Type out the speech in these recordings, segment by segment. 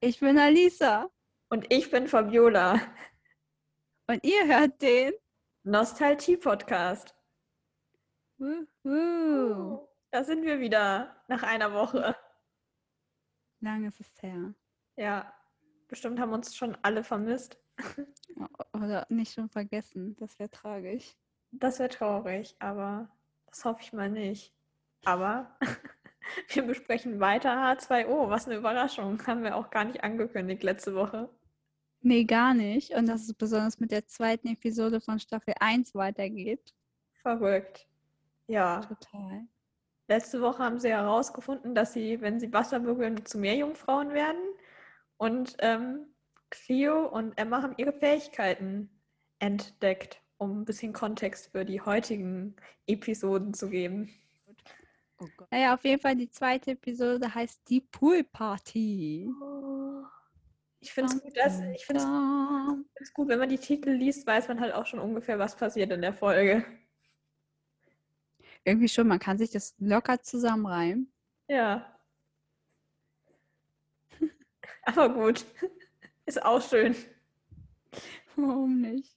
Ich bin Alisa. Und ich bin Fabiola. Und ihr hört den Nostalgie-Podcast. Wuhu. Da sind wir wieder nach einer Woche. Lang ist es her. Ja, bestimmt haben uns schon alle vermisst. Oder nicht schon vergessen. Das wäre tragisch. Das wäre traurig, aber das hoffe ich mal nicht. Aber wir besprechen weiter H2O. Was eine Überraschung. Haben wir auch gar nicht angekündigt letzte Woche. Nee, gar nicht. Und dass es besonders mit der zweiten Episode von Staffel 1 weitergeht. Verrückt. Ja. Total. Letzte Woche haben sie herausgefunden, dass sie, wenn sie Wasser berühren, zu Meerjungfrauen werden. Und ähm, Cleo und Emma haben ihre Fähigkeiten entdeckt, um ein bisschen Kontext für die heutigen Episoden zu geben. Oh Gott. Naja, auf jeden Fall die zweite Episode heißt die Pool Party. Ich finde es gut, dass, ich find's, find's gut, wenn man die Titel liest, weiß man halt auch schon ungefähr, was passiert in der Folge. Irgendwie schon, man kann sich das locker zusammenreimen. Ja. Aber gut. Ist auch schön. Warum nicht?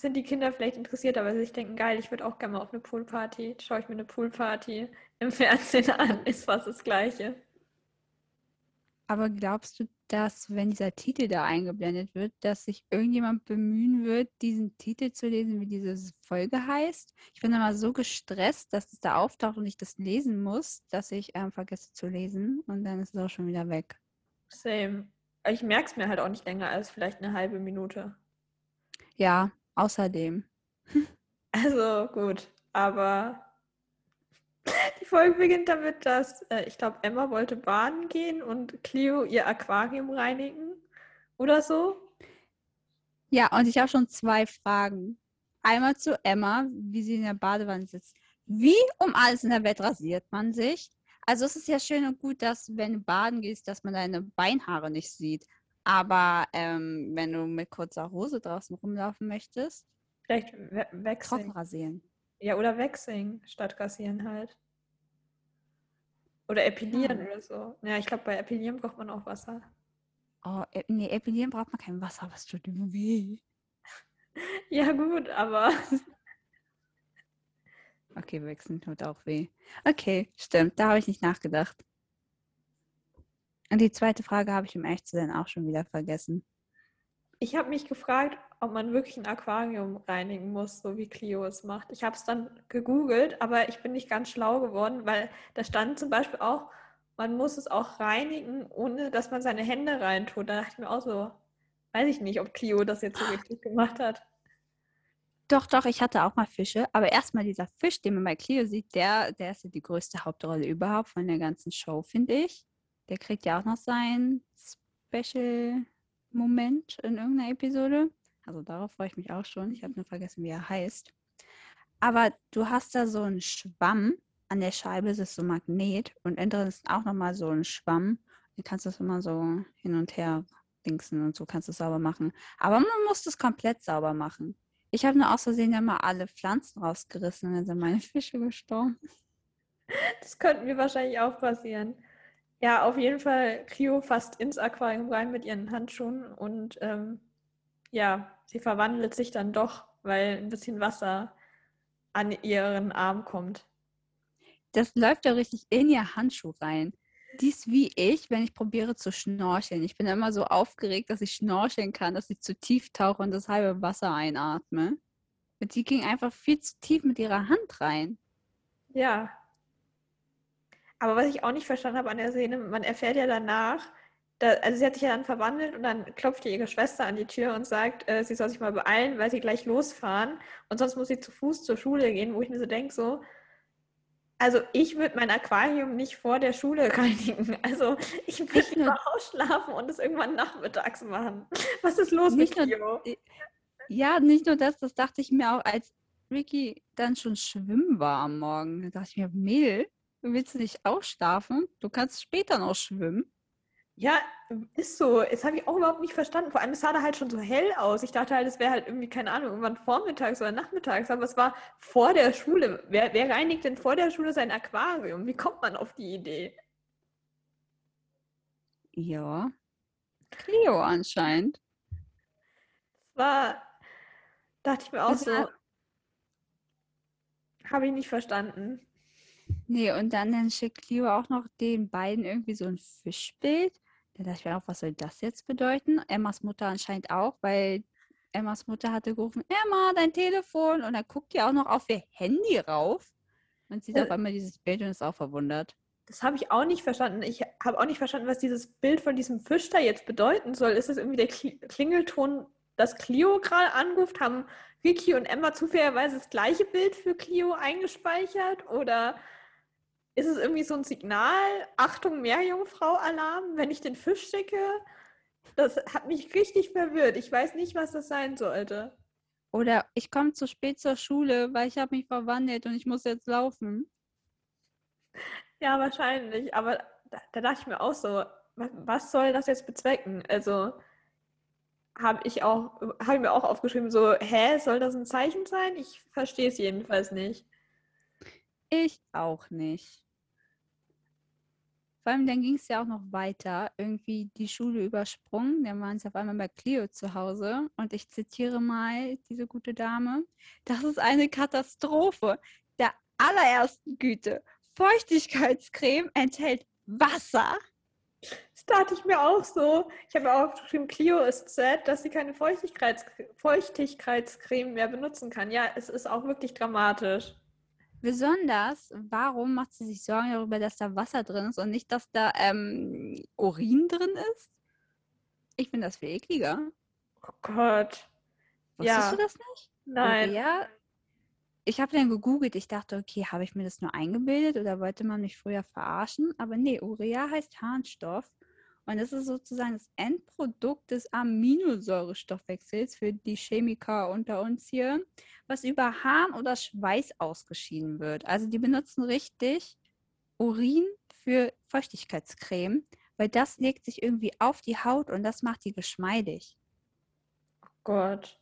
Sind die Kinder vielleicht interessiert, aber sie sich denken, geil, ich würde auch gerne mal auf eine Poolparty. Schaue ich mir eine Poolparty im Fernsehen an, ist fast das Gleiche. Aber glaubst du, dass, wenn dieser Titel da eingeblendet wird, dass sich irgendjemand bemühen wird, diesen Titel zu lesen, wie diese Folge heißt? Ich bin immer so gestresst, dass es da auftaucht und ich das lesen muss, dass ich ähm, vergesse zu lesen und dann ist es auch schon wieder weg. Same. Ich merke es mir halt auch nicht länger als vielleicht eine halbe Minute. Ja, außerdem. Also gut, aber die Folge beginnt damit, dass äh, ich glaube, Emma wollte baden gehen und Cleo ihr Aquarium reinigen oder so. Ja, und ich habe schon zwei Fragen. Einmal zu Emma, wie sie in der Badewanne sitzt. Wie um alles in der Welt rasiert man sich? Also es ist ja schön und gut, dass wenn du baden gehst, dass man deine Beinhaare nicht sieht. Aber ähm, wenn du mit kurzer Hose draußen rumlaufen möchtest, Vielleicht we wechseln. trocken rasieren. Ja, oder wechseln statt rasieren halt. Oder epilieren Ah. oder so. Ja, ich glaube, bei Epilieren braucht man auch Wasser. Oh, e- nee, epilieren braucht man kein Wasser, es tut immer weh. Ja, gut, aber Okay, wechseln tut auch weh. Okay, stimmt, da habe ich nicht nachgedacht. Und die zweite Frage habe ich um echt zu sein auch schon wieder vergessen. ich habe mich gefragt, ob man wirklich ein Aquarium reinigen muss, so wie Clio es macht. Ich habe es dann gegoogelt, aber ich bin nicht ganz schlau geworden, weil da stand zum Beispiel auch, man muss es auch reinigen, ohne dass man seine Hände reintut. Da dachte ich mir auch so, weiß ich nicht, ob Clio das jetzt so richtig gemacht hat. Doch, doch, ich hatte auch mal Fische, aber erstmal dieser Fisch, den man bei Clio sieht, der, der ist ja die größte Hauptrolle überhaupt von der ganzen Show, finde ich. Der kriegt ja auch noch seinen Special-Moment in irgendeiner Episode. Also darauf freue ich mich auch schon. Ich habe nur vergessen, wie er heißt. Aber du hast da so einen Schwamm. An der Scheibe ist es so Magnet und innen drin ist auch nochmal so ein Schwamm. Du kannst das immer so hin und her dingsen und so kannst du es sauber machen. Aber man muss das komplett sauber machen. Ich habe nur aus Versehen ja mal alle Pflanzen rausgerissen und dann sind meine Fische gestorben. Das könnte mir wahrscheinlich auch passieren. Ja, auf jeden Fall Clio fast ins Aquarium rein mit ihren Handschuhen und ähm, ja, sie verwandelt sich dann doch, weil ein bisschen Wasser an ihren Arm kommt. Das läuft ja richtig in ihr Handschuh rein. Die ist wie ich, wenn ich probiere zu schnorcheln. Ich bin immer so aufgeregt, dass ich schnorcheln kann, dass ich zu tief tauche und das halbe Wasser einatme. Und die ging einfach viel zu tief mit ihrer Hand rein. Ja. Aber was ich auch nicht verstanden habe an der Szene, man erfährt ja danach, da, also sie hat sich ja dann verwandelt und dann klopft ihr ihre Schwester an die Tür und sagt, äh, sie soll sich mal beeilen, weil sie gleich losfahren und sonst muss sie zu Fuß zur Schule gehen, wo ich mir so denke, so, also ich würde mein Aquarium nicht vor der Schule reinigen. Also ich nur- lieber ausschlafen und es irgendwann nachmittags machen. Was ist los Nicht mit nur- Kio? Ja, nicht nur das, das dachte ich mir auch, als Ricky dann schon schwimmen war am Morgen. Da dachte ich mir, Mehl, willst du nicht ausschlafen? Du kannst später noch schwimmen. Ja, ist so. Das habe ich auch überhaupt nicht verstanden. Vor allem, es sah da halt schon so hell aus. Ich dachte halt, es wäre halt irgendwie, keine Ahnung, irgendwann vormittags oder nachmittags, aber es war vor der Schule. Wer, wer reinigt denn vor der Schule sein Aquarium? Wie kommt man auf die Idee? Ja. Cleo anscheinend. Das war, dachte ich mir auch so, habe ich nicht verstanden. Nee, und dann, dann schickt Cleo auch noch den beiden irgendwie so ein Fischbild. Da dachte ich mir auch, was soll das jetzt bedeuten? Emmas Mutter anscheinend auch, weil Emmas Mutter hatte gerufen, Emma, dein Telefon. Und dann guckt die auch noch auf ihr Handy rauf und sieht Äh. auf einmal dieses Bild und ist auch verwundert. Das habe ich auch nicht verstanden. Ich habe auch nicht verstanden, was dieses Bild von diesem Fisch da jetzt bedeuten soll. Ist das irgendwie der Kli- Klingelton, dass Clio gerade anruft? Haben Vicky und Emma zufälligerweise das gleiche Bild für Clio eingespeichert? Oder ist es irgendwie so ein Signal, Achtung, Meerjungfrau-Alarm, wenn ich den Fisch schicke? Das hat mich richtig verwirrt. Ich weiß nicht, was das sein sollte. Oder ich komme zu spät zur Schule, weil ich habe mich verwandelt und ich muss jetzt laufen. Ja, wahrscheinlich. Aber da, da dachte ich mir auch so, was, soll das jetzt bezwecken? Also habe ich auch, habe ich mir auch aufgeschrieben, so, hä, soll das ein Zeichen sein? Ich verstehe es jedenfalls nicht. Ich auch nicht. Vor allem, dann ging es ja auch noch weiter, irgendwie die Schule übersprungen. Dann waren sie auf einmal bei Cleo zu Hause. Und ich zitiere mal diese gute Dame. Das ist eine Katastrophe der allerersten Güte. Feuchtigkeitscreme enthält Wasser. Das dachte ich mir auch so. Ich habe auch aufgeschrieben, Clio ist sad, dass sie keine Feuchtigkeits Feuchtigkeitscreme mehr benutzen kann. Ja, es ist auch wirklich dramatisch. Besonders, warum macht sie sich Sorgen darüber, dass da Wasser drin ist und nicht, dass da ähm, Urin drin ist? Ich finde das viel ekliger. Oh Gott. Wusstest Ja. du das nicht? Nein. Urea, ich habe dann gegoogelt. Ich dachte, okay, habe ich mir das nur eingebildet oder wollte man mich früher verarschen? Aber nee, Urea heißt Harnstoff. Und das ist sozusagen das Endprodukt des Aminosäurestoffwechsels für die Chemiker unter uns hier, was über Harn oder Schweiß ausgeschieden wird. Also die benutzen richtig Urin für Feuchtigkeitscreme, weil das legt sich irgendwie auf die Haut und das macht die geschmeidig. Gott.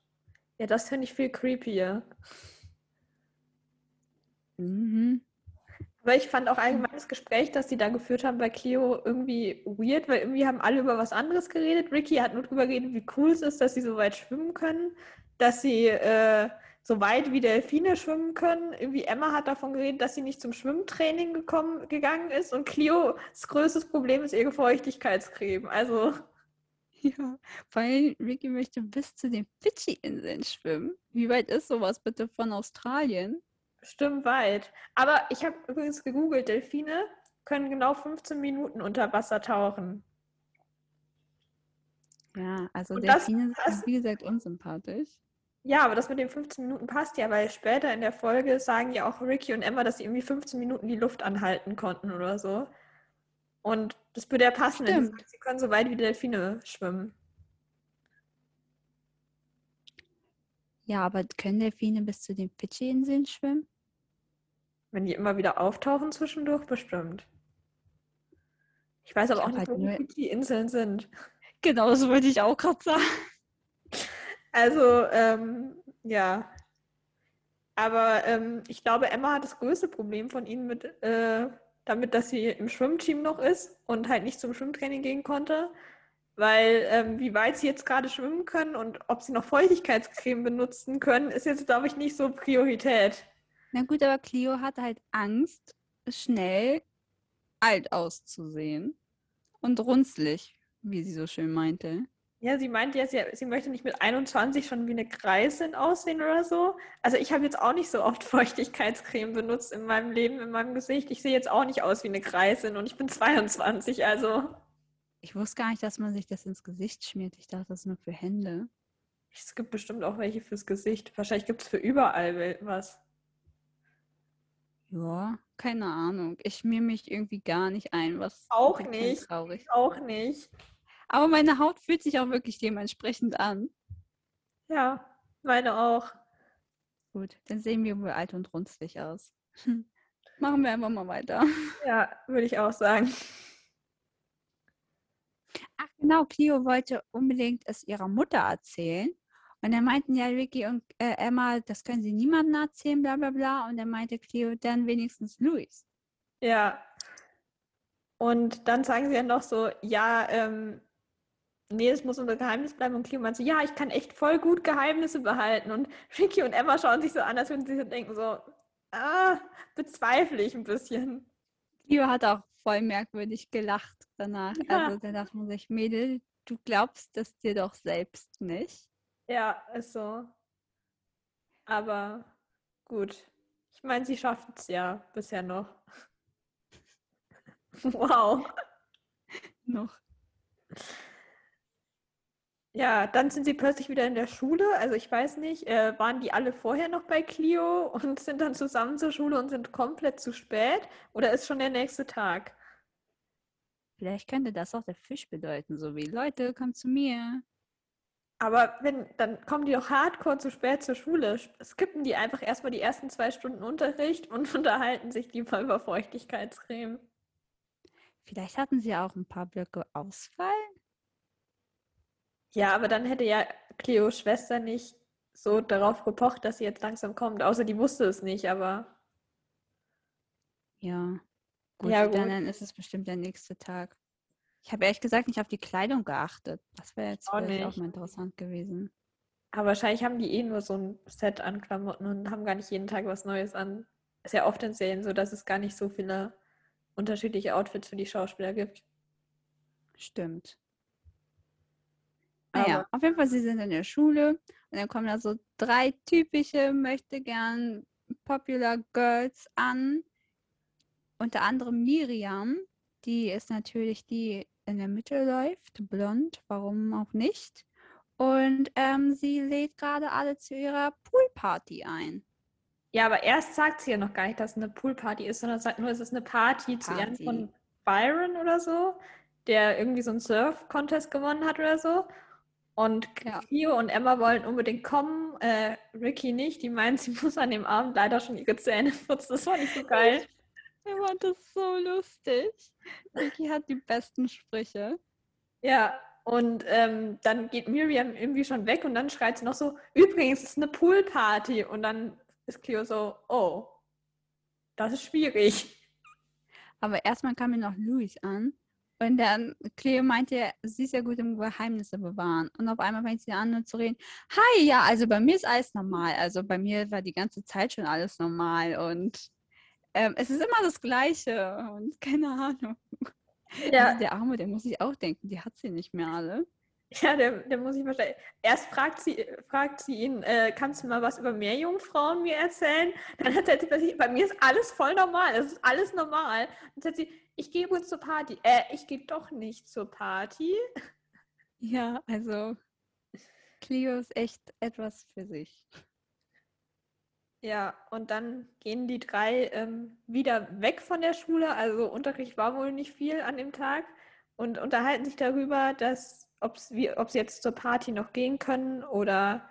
Ja, das finde ich viel creepier. Mhm. Aber ich fand auch allgemein das Gespräch, das die da geführt haben bei Clio, irgendwie weird, weil irgendwie haben alle über was anderes geredet. Ricky hat nur drüber geredet, wie cool es ist, dass sie so weit schwimmen können, dass sie äh, so weit wie Delfine schwimmen können. Irgendwie Emma hat davon geredet, dass sie nicht zum Schwimmtraining gekommen, gegangen ist. Und Clios größtes Problem ist ihre Feuchtigkeitscreme. Also, Ja, weil Ricky möchte bis zu den Fidschi-Inseln schwimmen. Wie weit ist sowas bitte von Australien? Bestimmt weit. Aber ich habe übrigens gegoogelt, Delfine können genau 15 Minuten unter Wasser tauchen. Ja, also Und das Delfine sind, wie gesagt, unsympathisch. Ja, aber das mit den 15 Minuten passt ja, weil später in der Folge sagen ja auch Ricky und Emma, dass sie irgendwie 15 Minuten die Luft anhalten konnten oder so. Und das würde ja passen, wenn sie Stimmt. sagen, sie können so weit wie Delfine schwimmen. Ja, aber können Delfine bis zu den Fidschi-Inseln schwimmen? Wenn die immer wieder auftauchen zwischendurch, bestimmt. Ich weiß aber Ich auch nicht, halt wo nur- die Fidschi-Inseln sind. Genau, das wollte ich auch gerade sagen. Also, ähm, ja. Aber ähm, ich glaube, Emma hat das größte Problem von ihnen mit, äh, damit, dass sie im Schwimmteam noch ist und halt nicht zum Schwimmtraining gehen konnte. Weil ähm, wie weit sie jetzt gerade schwimmen können und ob sie noch Feuchtigkeitscreme benutzen können, ist jetzt, glaube ich, nicht so Priorität. Na gut, aber Cleo hatte halt Angst, schnell alt auszusehen. Und runzlig, wie sie so schön meinte. Ja, sie meinte ja, sie, sie möchte nicht mit 21 schon wie eine Greisin aussehen oder so. Also ich habe jetzt auch nicht so oft Feuchtigkeitscreme benutzt in meinem Leben, in meinem Gesicht. Ich sehe jetzt auch nicht aus wie eine Greisin und ich bin 22, also Ich wusste gar nicht, dass man sich das ins Gesicht schmiert. Ich dachte, das ist nur für Hände. es gibt bestimmt auch welche fürs Gesicht. Wahrscheinlich gibt es für überall was. Ja, keine Ahnung. Ich schmier mich irgendwie gar nicht ein, was Auch nicht. traurig. Auch nicht. Aber meine Haut fühlt sich auch wirklich dementsprechend an. Ja, meine auch. Gut, dann sehen wir wohl alt und runzlig aus. Machen wir einfach mal weiter. Ja, würde ich auch sagen. Genau, Clio wollte unbedingt es ihrer Mutter erzählen. Und dann meinten ja Ricky und äh, Emma, das können sie niemandem erzählen, bla bla bla. Und dann meinte Clio, dann wenigstens Luis. Ja. Und dann sagen sie ja noch so, ja, ähm, nee, es muss unser Geheimnis bleiben. Und Cleo meint so, ja, ich kann echt voll gut Geheimnisse behalten. Und Ricky und Emma schauen sich so an, als würden sie so denken, so, ah, bezweifle ich ein bisschen. Cleo hat auch voll merkwürdig gelacht danach. Ja. Also da dachte man sich, Mädel, du glaubst das dir doch selbst nicht. Ja, ist so. Aber gut. Ich meine, sie schaffen es ja bisher noch. wow. Noch. Ja, dann sind sie plötzlich wieder in der Schule. Also ich weiß nicht, äh, waren die alle vorher noch bei Clio und sind dann zusammen zur Schule und sind komplett zu spät? Oder ist schon der nächste Tag? Vielleicht könnte das auch der Fisch bedeuten, so wie Leute, kommt zu mir. Aber wenn, dann kommen die doch hardcore zu spät zur Schule. Skippen die einfach erstmal die ersten zwei Stunden Unterricht und unterhalten sich lieber über Feuchtigkeitscreme. Vielleicht hatten sie auch ein paar Blöcke Ausfall. Ja, aber dann hätte ja Cleos Schwester nicht so darauf gepocht, dass sie jetzt langsam kommt. Außer die wusste es nicht, aber Ja. Gut, Ja, dann, gut. dann ist es bestimmt der nächste Tag. Ich habe ehrlich gesagt nicht auf die Kleidung geachtet. Das wäre jetzt auch vielleicht auch mal interessant gewesen. Aber wahrscheinlich haben die eh nur so ein Set an Klamotten und haben gar nicht jeden Tag was Neues an. Ist ja oft in Serien so, dass es gar nicht so viele unterschiedliche Outfits für die Schauspieler gibt. Stimmt. Naja, auf jeden Fall, sie sind in der Schule und dann kommen da so drei typische möchte gern Popular Girls an. Unter anderem Miriam, die ist natürlich die in der Mitte läuft, blond, warum auch nicht. Und ähm, sie lädt gerade alle zu ihrer Poolparty ein. Ja, aber erst sagt sie ja noch gar nicht, dass es eine Poolparty ist, sondern sagt nur, es ist eine Party, zu Ehren Party. von Byron oder so, der irgendwie so einen Surf-Contest gewonnen hat oder so. Und Ja. Clio und Emma wollen unbedingt kommen, äh, Ricky nicht. Die meint, sie muss an dem Abend leider schon ihre Zähne putzen. Das fand ich so geil. Ich fand das so lustig. Vicky hat die besten Sprüche. Ja, und ähm, dann geht Miriam irgendwie schon weg und dann schreit sie noch so, übrigens, es ist eine Poolparty. Und dann ist Clio so, oh, das ist schwierig. Aber erstmal kam mir noch Luis an. Und dann, Cleo meinte, sie ist ja gut im Geheimnisse bewahren. Und auf einmal fängt sie an nur zu reden. Hi, ja, also bei mir ist alles normal. Also bei mir war die ganze Zeit schon alles normal. Und ähm, es ist immer das Gleiche. Und keine Ahnung. Ja, Also der Arme, der muss sich auch denken, die hat sie nicht mehr alle. ja der, der muss ich wahrscheinlich. Erst fragt sie, fragt sie ihn, äh, kannst du mal was über Meerjungfrauen mir erzählen? Dann erzählt sie plötzlich, bei mir ist alles voll normal. Es ist alles normal. Dann sagt sie, ich gehe übrigens zur Party. Äh, ich gehe doch nicht zur Party. Ja, also Cleo ist echt etwas für sich. Ja, und dann gehen die drei ähm, wieder weg von der Schule. Also Unterricht war wohl nicht viel an dem Tag und unterhalten sich darüber, dass ob sie jetzt zur Party noch gehen können oder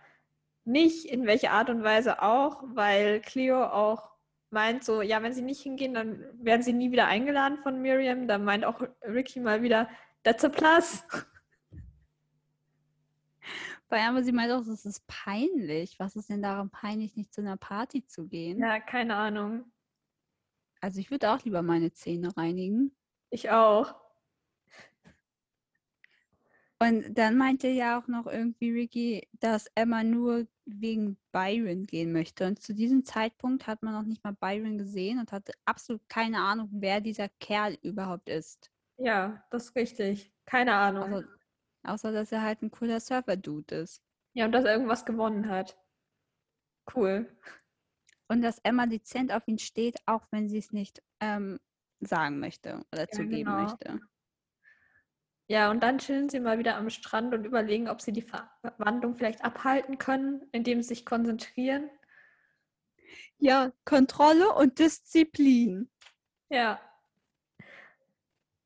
nicht, in welcher Art und Weise auch, weil Cleo auch meint so, ja, wenn sie nicht hingehen, dann werden sie nie wieder eingeladen von Miriam. Da meint auch Ricky mal wieder, that's a plus. Bei sie meint auch, das ist peinlich. Was ist denn daran peinlich, nicht zu einer Party zu gehen? Ja, keine Ahnung. Also ich würde auch lieber meine Zähne reinigen. Ich auch. Und dann meinte ja auch noch irgendwie Ricky, dass Emma nur wegen Byron gehen möchte. Und zu diesem Zeitpunkt hat man noch nicht mal Byron gesehen und hatte absolut keine Ahnung, wer dieser Kerl überhaupt ist. Ja, das ist richtig. Keine Ahnung. Außer, außer dass er halt ein cooler Surfer-Dude ist. Ja, und dass er irgendwas gewonnen hat. Cool. Und dass Emma dezent auf ihn steht, auch wenn sie es nicht ähm, sagen möchte oder zugeben genau. möchte. Ja, und dann chillen sie mal wieder am Strand und überlegen, ob sie die Verwandlung vielleicht abhalten können, indem sie sich konzentrieren. Ja, Kontrolle und Disziplin. Ja.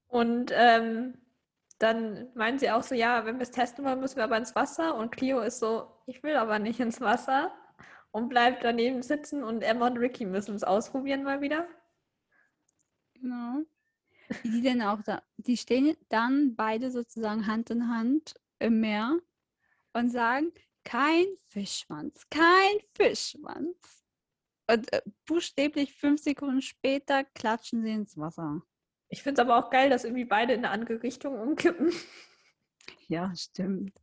Und ähm, dann meinen sie auch so, ja, wenn wir es testen wollen, müssen wir aber ins Wasser. Und Clio ist so, ich will aber nicht ins Wasser. Und bleibt daneben sitzen und Emma und Ricky müssen es ausprobieren mal wieder. Genau. Die denn auch da, die stehen dann beide sozusagen Hand in Hand im Meer und sagen, kein Fischschwanz, kein Fischschwanz. Und äh, buchstäblich fünf Sekunden später klatschen sie ins Wasser. Ich finde es aber auch geil, dass irgendwie beide in eine andere Richtung umkippen. Ja, stimmt.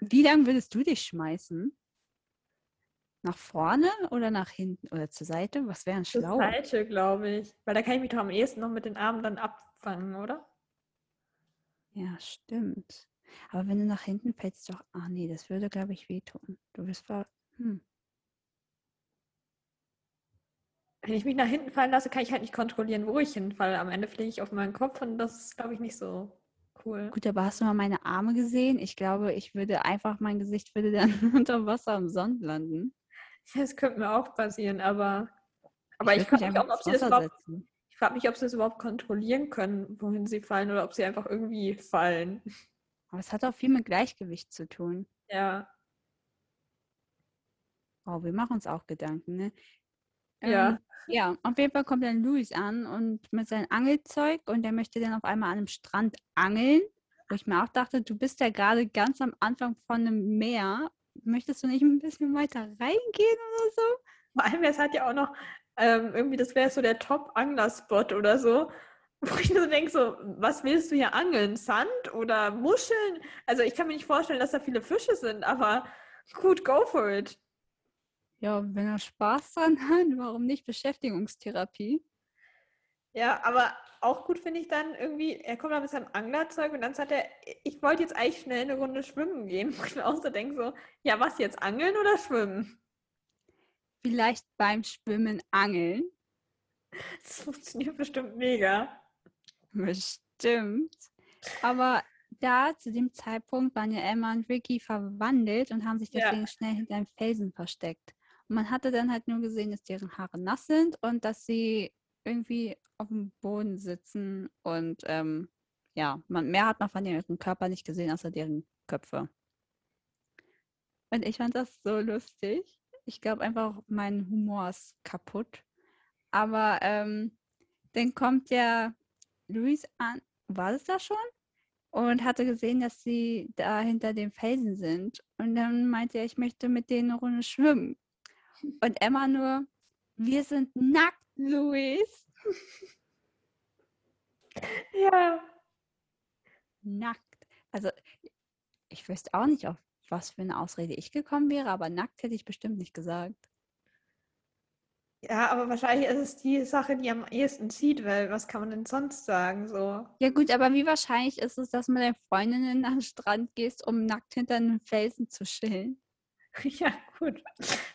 Wie lang würdest du dich schmeißen? Nach vorne oder nach hinten oder zur Seite? Was wäre Zur schlau? Seite, glaube ich. Weil da kann ich mich doch am ehesten noch mit den Armen dann abfangen, oder? Ja, stimmt. Aber wenn du nach hinten fällst, doch. Ah, nee, das würde, glaube ich, wehtun. Du bist ver. Hm. Wenn ich mich nach hinten fallen lasse, kann ich halt nicht kontrollieren, wo ich hinfalle. Am Ende fliege ich auf meinen Kopf und das ist, glaube ich, nicht so cool. Gut, aber hast du mal meine Arme gesehen? Ich glaube, ich würde einfach, mein Gesicht würde dann unter Wasser im Sand landen. Das könnte mir auch passieren, aber, aber ich, würd frage mich auch, ob sie das überhaupt, setzen. ich frage mich, ob sie das überhaupt kontrollieren können, wohin sie fallen oder ob sie einfach irgendwie fallen. Aber es hat auch viel mit Gleichgewicht zu tun. Ja, Oh, wir machen uns auch Gedanken, ne? Ja. Ähm, ja, auf jeden Fall kommt dann Luis an und mit seinem Angelzeug und der möchte dann auf einmal an einem Strand angeln, wo ich mir auch dachte, du bist ja gerade ganz am Anfang von einem Meer. Möchtest du nicht ein bisschen weiter reingehen oder so? vor allem, es hat ja auch noch ähm, irgendwie, das wäre so der Top-Angler-Spot oder so. Wo ich nur denke, so, was willst du hier angeln? Sand oder Muscheln? Also ich kann mir nicht vorstellen, dass da viele Fische sind, aber gut, go for it. Ja, wenn er Spaß dran hat, warum nicht Beschäftigungstherapie? Ja, aber auch gut finde ich dann irgendwie, er kommt da mit seinem Anglerzeug und dann sagt er, ich wollte jetzt eigentlich schnell eine Runde schwimmen gehen. Wo ich mir auch so denke, so, ja, was jetzt, angeln oder schwimmen? Vielleicht beim Schwimmen angeln. Das funktioniert bestimmt mega. Bestimmt. Aber da zu dem Zeitpunkt waren ja Emma und Ricky verwandelt und haben sich Ja. deswegen schnell hinter einem Felsen versteckt. Man hatte dann halt nur gesehen, dass deren Haare nass sind und dass sie irgendwie auf dem Boden sitzen und ähm, ja, man, mehr hat man von ihrem Körper nicht gesehen, außer deren Köpfe. Und ich fand das so lustig. Ich glaube einfach, mein Humor ist kaputt. Aber ähm, dann kommt ja Luis an, war das da schon? Und hatte gesehen, dass sie da hinter dem Felsen sind. Und dann meinte er, ich möchte mit denen eine Runde schwimmen. Und Emma nur, wir sind nackt, Luis. Ja. Nackt. Also, ich wüsste auch nicht, auf was für eine Ausrede ich gekommen wäre, aber nackt hätte ich bestimmt nicht gesagt. Ja, aber wahrscheinlich ist es die Sache, die am ehesten zieht, weil was kann man denn sonst sagen? So. Ja gut, aber wie wahrscheinlich ist es, dass du mit deinen Freundinnen an den Strand gehst, um nackt hinter einem Felsen zu chillen? Ja, gut.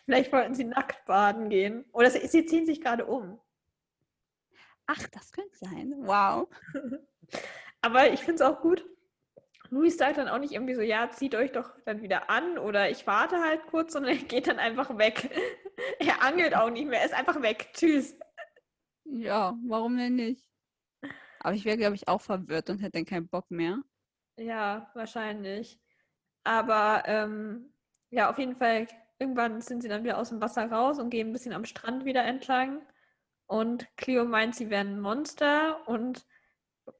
Vielleicht wollten sie nackt baden gehen. Oder sie, sie ziehen sich gerade um. Ach, das könnte sein. Wow. Aber ich finde es auch gut. Luis sagt dann auch nicht irgendwie so, ja, zieht euch doch dann wieder an oder ich warte halt kurz, sondern er geht dann einfach weg. Er angelt auch nicht mehr, er ist einfach weg. Tschüss. Ja, warum denn nicht? Aber ich wäre, glaube ich, auch verwirrt und hätte dann keinen Bock mehr. Ja, wahrscheinlich. Aber ähm, ja, auf jeden Fall, irgendwann sind sie dann wieder aus dem Wasser raus und gehen ein bisschen am Strand wieder entlang. Und Cleo meint, sie wären Monster. Und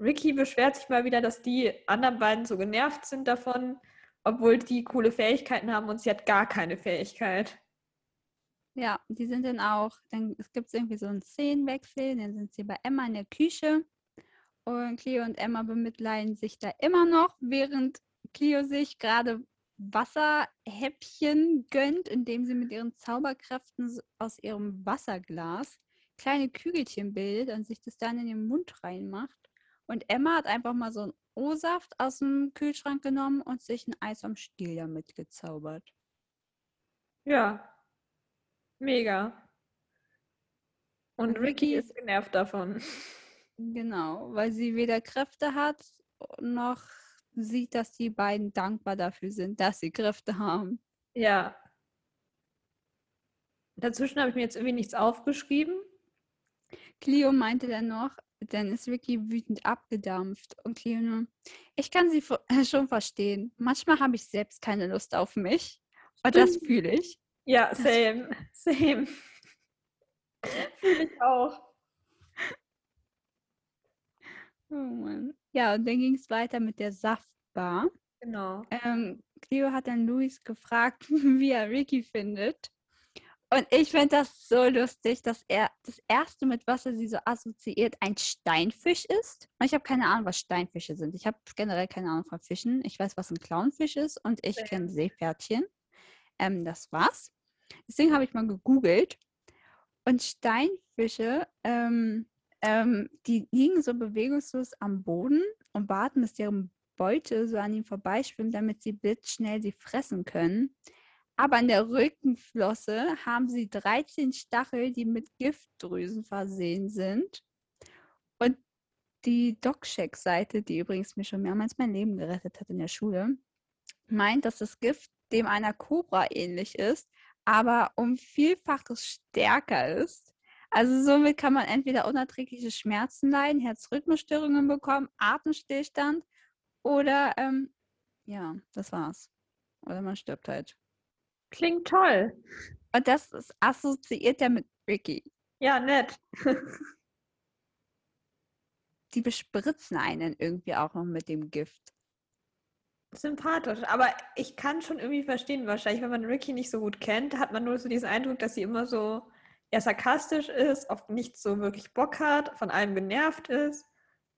Ricky beschwert sich mal wieder, dass die anderen beiden so genervt sind davon, obwohl die coole Fähigkeiten haben und sie hat gar keine Fähigkeit. Ja, die sind dann auch, dann es gibt irgendwie so einen Szenenwechsel, dann sind sie bei Emma in der Küche und Cleo und Emma bemitleiden sich da immer noch, während Cleo sich gerade Wasserhäppchen gönnt, indem sie mit ihren Zauberkräften aus ihrem Wasserglas kleine Kügelchen bildet und sich das dann in den Mund reinmacht. Und Emma hat einfach mal so einen O-Saft aus dem Kühlschrank genommen und sich ein Eis am Stiel damit gezaubert. Ja, mega. Und Und Ricky Ricky- ist genervt davon. Genau, weil sie weder Kräfte hat noch sieht, dass die beiden dankbar dafür sind, dass sie Kräfte haben. Ja. Dazwischen habe ich mir jetzt irgendwie nichts aufgeschrieben. Cleo meinte dann noch, dann ist Vicky wütend abgedampft und Cleo nur, ich kann sie vo- schon verstehen. Manchmal habe ich selbst keine Lust auf mich. Und das fühle ich. Ja, same, same. Fühle ich auch. Oh Mann. Ja, und dann ging es weiter mit der Saftbar. Genau. Ähm, Cleo hat dann Luis gefragt, wie er Ricky findet. Und ich finde das so lustig, dass er das erste, mit was er sie so assoziiert, ein Steinfisch ist. Und ich habe keine Ahnung, was Steinfische sind. Ich habe generell keine Ahnung von Fischen. Ich weiß, was ein Clownfisch ist und ich kenne Seepferdchen. Ähm, das war's. Deswegen habe ich mal gegoogelt. Und Steinfische, ähm, ähm, die liegen so bewegungslos am Boden und warten, bis deren Beute so an ihm vorbeischwimmt, damit sie blitzschnell sie fressen können. Aber an der Rückenflosse haben sie 13 Stachel, die mit Giftdrüsen versehen sind. Und die DocCheck-Seite, die übrigens mir schon mehrmals mein Leben gerettet hat in der Schule, meint, dass das Gift dem einer Kobra ähnlich ist, aber um Vielfaches stärker ist. Also somit kann man entweder unerträgliche Schmerzen leiden, Herzrhythmusstörungen bekommen, Atemstillstand oder ähm, ja, das war's. Oder man stirbt halt. Klingt toll. Und das ist assoziiert ja mit Ricky. Ja, nett. Die bespritzen einen irgendwie auch noch mit dem Gift. Sympathisch, aber ich kann schon irgendwie verstehen, wahrscheinlich, wenn man Ricky nicht so gut kennt, hat man nur so diesen Eindruck, dass sie immer so eher sarkastisch ist, auf nichts so wirklich Bock hat, von allem genervt ist.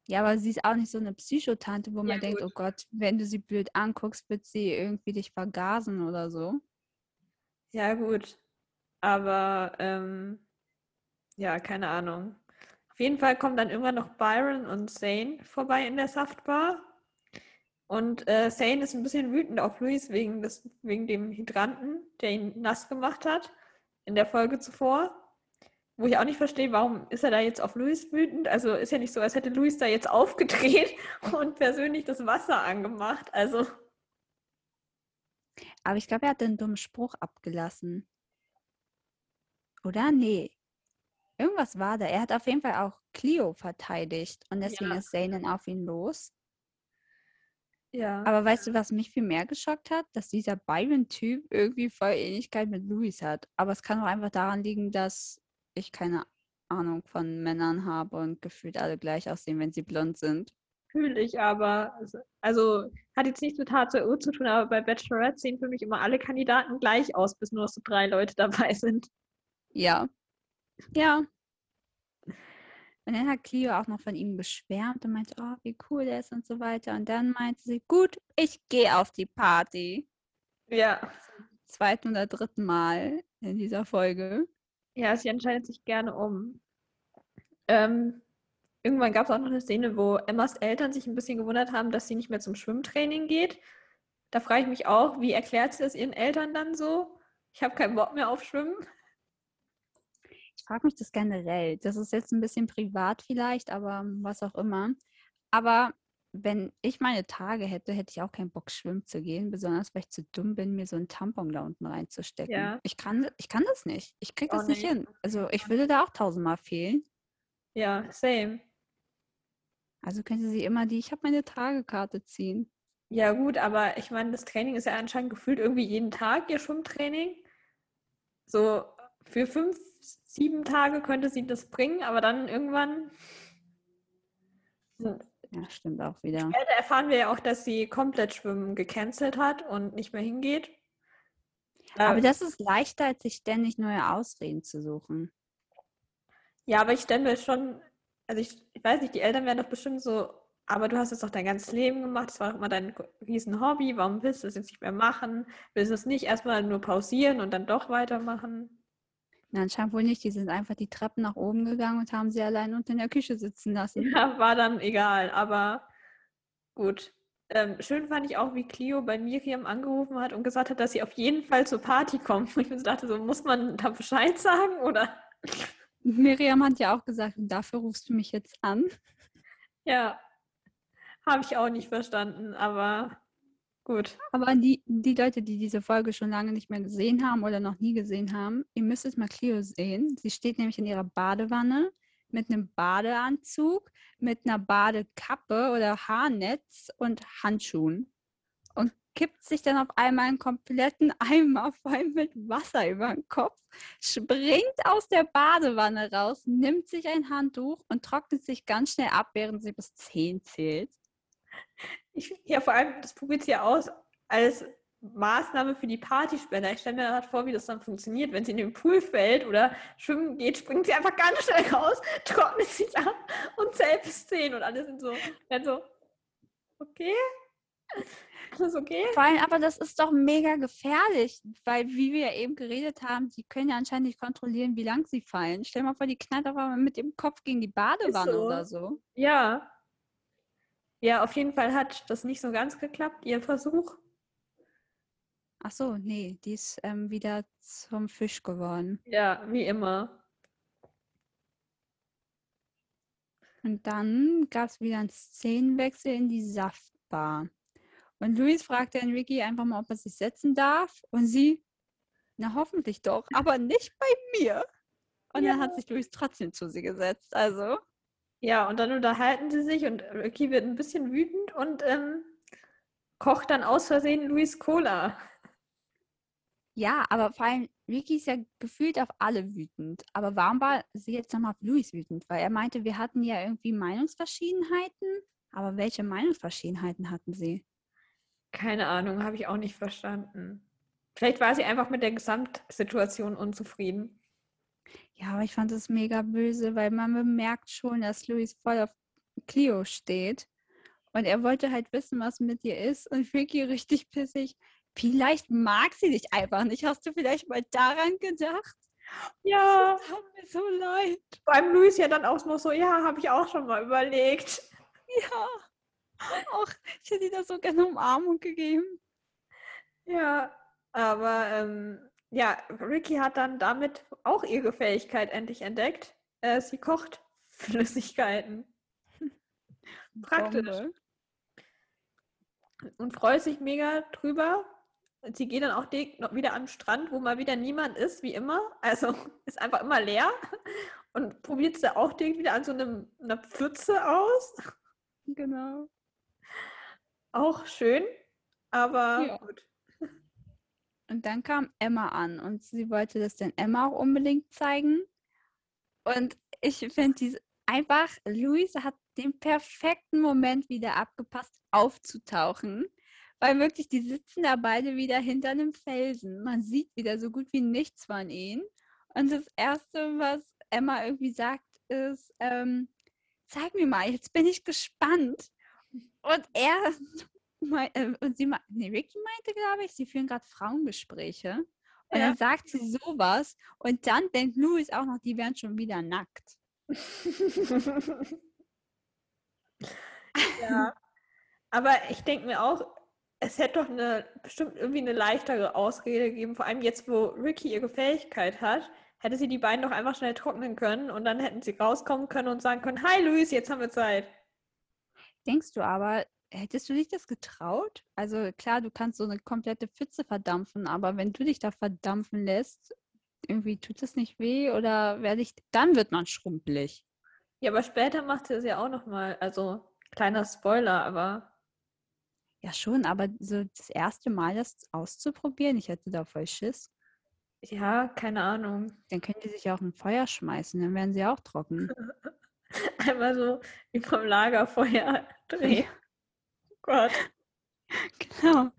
Ja, aber sie ist auch nicht so eine Psychotante, wo Ja, man denkt, gut. oh Gott, wenn du sie blöd anguckst, wird sie irgendwie dich vergasen oder so. Ja, gut. Aber ähm, ja, keine Ahnung. Auf jeden Fall kommen dann irgendwann noch Byron und Zane vorbei in der Saftbar. Und äh, Zane ist ein bisschen wütend auf Luis wegen, des, wegen dem Hydranten, der ihn nass gemacht hat in der Folge zuvor. Wo ich auch nicht verstehe, warum ist er da jetzt auf Luis wütend? Also ist ja nicht so, als hätte Luis da jetzt aufgedreht und persönlich das Wasser angemacht. Also Aber ich glaube, er hat einen dummen Spruch abgelassen. Oder? Nee. Irgendwas war da. Er hat auf jeden Fall auch Clio verteidigt und deswegen Ja. ist Zane dann auf ihn los. Ja. Aber weißt du, was mich viel mehr geschockt hat? Dass dieser Byron-Typ irgendwie voll Ähnlichkeit mit Louis hat. Aber es kann auch einfach daran liegen, dass ich keine Ahnung von Männern habe und gefühlt alle gleich aussehen, wenn sie blond sind. Fühle ich aber. also- Also hat jetzt nichts mit HCO zu tun, aber bei Bachelorette sehen für mich immer alle Kandidaten gleich aus, bis nur so drei Leute dabei sind. Ja. Ja. Und dann hat Clio auch noch von ihm geschwärmt und meinte, oh, wie cool der ist und so weiter. Und dann meinte sie, gut, ich gehe auf die Party. Ja. Zweiten oder dritten Mal in dieser Folge. Ja, sie entscheidet sich gerne um. Ähm, irgendwann gab es auch noch eine Szene, wo Emmas Eltern sich ein bisschen gewundert haben, dass sie nicht mehr zum Schwimmtraining geht. Da frage ich mich auch, wie erklärt sie das ihren Eltern dann so? Ich habe keinen Bock mehr auf Schwimmen. Ich frage mich das generell. Das ist jetzt ein bisschen privat vielleicht, aber was auch immer. Aber wenn ich meine Tage hätte, hätte ich auch keinen Bock, schwimmen zu gehen, besonders weil ich zu dumm bin, mir so einen Tampon da unten reinzustecken. Ja. Ich, kann, ich kann das nicht. Ich kriege das nicht nicht. hin. Also ich würde da auch tausendmal fehlen. Ja, same. Also könnte sie immer die, ich habe meine Tagekarte ziehen. Ja, gut, aber ich meine, das Training ist ja anscheinend gefühlt irgendwie jeden Tag, ihr Schwimmtraining. So für fünf, sieben Tage könnte sie das bringen, aber dann irgendwann. Ja, stimmt auch wieder. Später erfahren wir ja auch, dass sie komplett Schwimmen gecancelt hat und nicht mehr hingeht. Aber das ist leichter, als sich ständig neue Ausreden zu suchen. ja, aber ich stelle mir schon, also ich, ich weiß nicht, die Eltern werden doch bestimmt so, aber du hast es doch dein ganzes Leben gemacht, das war doch immer dein riesen Hobby, warum willst du es jetzt nicht mehr machen? Willst du es nicht erstmal nur pausieren und dann doch weitermachen? Na, anscheinend wohl nicht. Die sind einfach die Treppen nach oben gegangen und haben sie allein unten in der Küche sitzen lassen. Ja, war dann egal, aber gut. Ähm, schön fand ich auch, wie Clio bei Miriam angerufen hat und gesagt hat, dass sie auf jeden Fall zur Party kommt. Und ich mir dachte, so muss man da Bescheid sagen oder? Miriam hat ja auch gesagt, dafür rufst du mich jetzt an. Ja, habe ich auch nicht verstanden, aber gut. Aber die, die Leute, die diese Folge schon lange nicht mehr gesehen haben oder noch nie gesehen haben, ihr müsst es mal Clio sehen. Sie steht nämlich in ihrer Badewanne mit einem Badeanzug, mit einer Badekappe oder Haarnetz und Handschuhen und kippt sich dann auf einmal einen kompletten Eimer voll mit Wasser über den Kopf, springt aus der Badewanne raus, nimmt sich ein Handtuch und trocknet sich ganz schnell ab, während sie bis 10 zählt. Ich, ja, vor allem, das probiert sie ja aus, als Maßnahme für die Partyspender. Ich stelle mir gerade vor, wie das dann funktioniert. Wenn sie in den Pool fällt oder schwimmen geht, springt sie einfach ganz schnell raus, trocknet sich ab und bis 10 und alle sind so, dann so, okay, alles okay? Vor allem, aber das ist doch mega gefährlich, weil, wie wir ja eben geredet haben, die können ja anscheinend nicht kontrollieren, wie lang sie fallen. Stell dir mal vor, die knallt aber mit dem Kopf gegen die Badewanne so. oder so. Ja. Ja, auf jeden Fall hat das nicht so ganz geklappt, ihr Versuch. Ach so, nee, die ist ähm, wieder zum Fisch geworden. Ja, wie immer. Und dann gab es wieder einen Szenenwechsel in die Saftbar. Und Luis fragte Enrique einfach mal, ob er sich setzen darf. Und sie, na hoffentlich doch, aber nicht bei mir. Und Ja. dann hat sich Luis trotzdem zu sie gesetzt. Also, Ja, und dann unterhalten sie sich und Ricky wird ein bisschen wütend und ähm, kocht dann aus Versehen Luis Cola. ja, aber vor allem, Ricky ist ja gefühlt auf alle wütend. Aber warum war sie jetzt nochmal auf Luis wütend? Weil er meinte, wir hatten ja irgendwie Meinungsverschiedenheiten. Aber welche Meinungsverschiedenheiten hatten sie? Keine Ahnung, habe ich auch nicht verstanden. Vielleicht war sie einfach mit der Gesamtsituation unzufrieden. Ja, aber ich fand es mega böse, weil man bemerkt schon, dass Luis voll auf Cleo steht. Und er wollte halt wissen, was mit ihr ist. Und Vicky richtig pissig. Vielleicht mag sie dich einfach nicht. Hast du vielleicht mal daran gedacht? Ja, Das tut mir so leid. beim Luis ja dann auch noch so, ja, habe ich auch schon mal überlegt. Ja. Ach, ich hätte dir das so gerne Umarmung gegeben. Ja, aber ähm, ja, Ricky hat dann damit auch ihre Fähigkeit endlich entdeckt. Äh, sie kocht Flüssigkeiten. Praktisch. Bombe. Und freut sich mega drüber. Sie geht dann auch wieder am Strand, wo mal wieder niemand ist, wie immer. Also ist einfach immer leer. Und probiert sie auch direkt wieder an so einem, einer Pfütze aus. Genau. Auch schön, aber Ja. gut. Und dann kam Emma an und sie wollte das dann Emma auch unbedingt zeigen. Und ich finde einfach, Luis hat den perfekten Moment wieder abgepasst, aufzutauchen. Weil wirklich, die sitzen da beide wieder hinter einem Felsen. Man sieht wieder so gut wie nichts von ihnen. Und das Erste, was Emma irgendwie sagt, ist, ähm, zeig mir mal, jetzt bin ich gespannt. Und er und sie, nee, Ricky meinte, glaube ich, sie führen gerade Frauengespräche. Und Ja. dann sagt sie sowas. Und dann denkt Louis auch noch, die wären schon wieder nackt. ja. Aber ich denke mir auch, es hätte doch eine, bestimmt irgendwie eine leichtere Ausrede gegeben, vor allem jetzt, wo Ricky ihre Fähigkeit hat, hätte sie die beiden doch einfach schnell trocknen können und dann hätten sie rauskommen können und sagen können, hi Luis, jetzt haben wir Zeit. Denkst du aber, hättest du dich das getraut? Also klar, du kannst so eine komplette Pfütze verdampfen, aber wenn du dich da verdampfen lässt, irgendwie tut es nicht weh oder werde ich, dann wird man schrumpelig. Ja, aber später macht sie es ja auch nochmal. Also, kleiner Spoiler, aber Ja, schon, aber so das erste Mal das auszuprobieren, ich hätte da voll Schiss. ja, keine Ahnung. Dann können die sich auch in Feuer schmeißen, dann werden sie auch trocken. Einmal so wie vom Lagerfeuer drehen. Gott. Genau.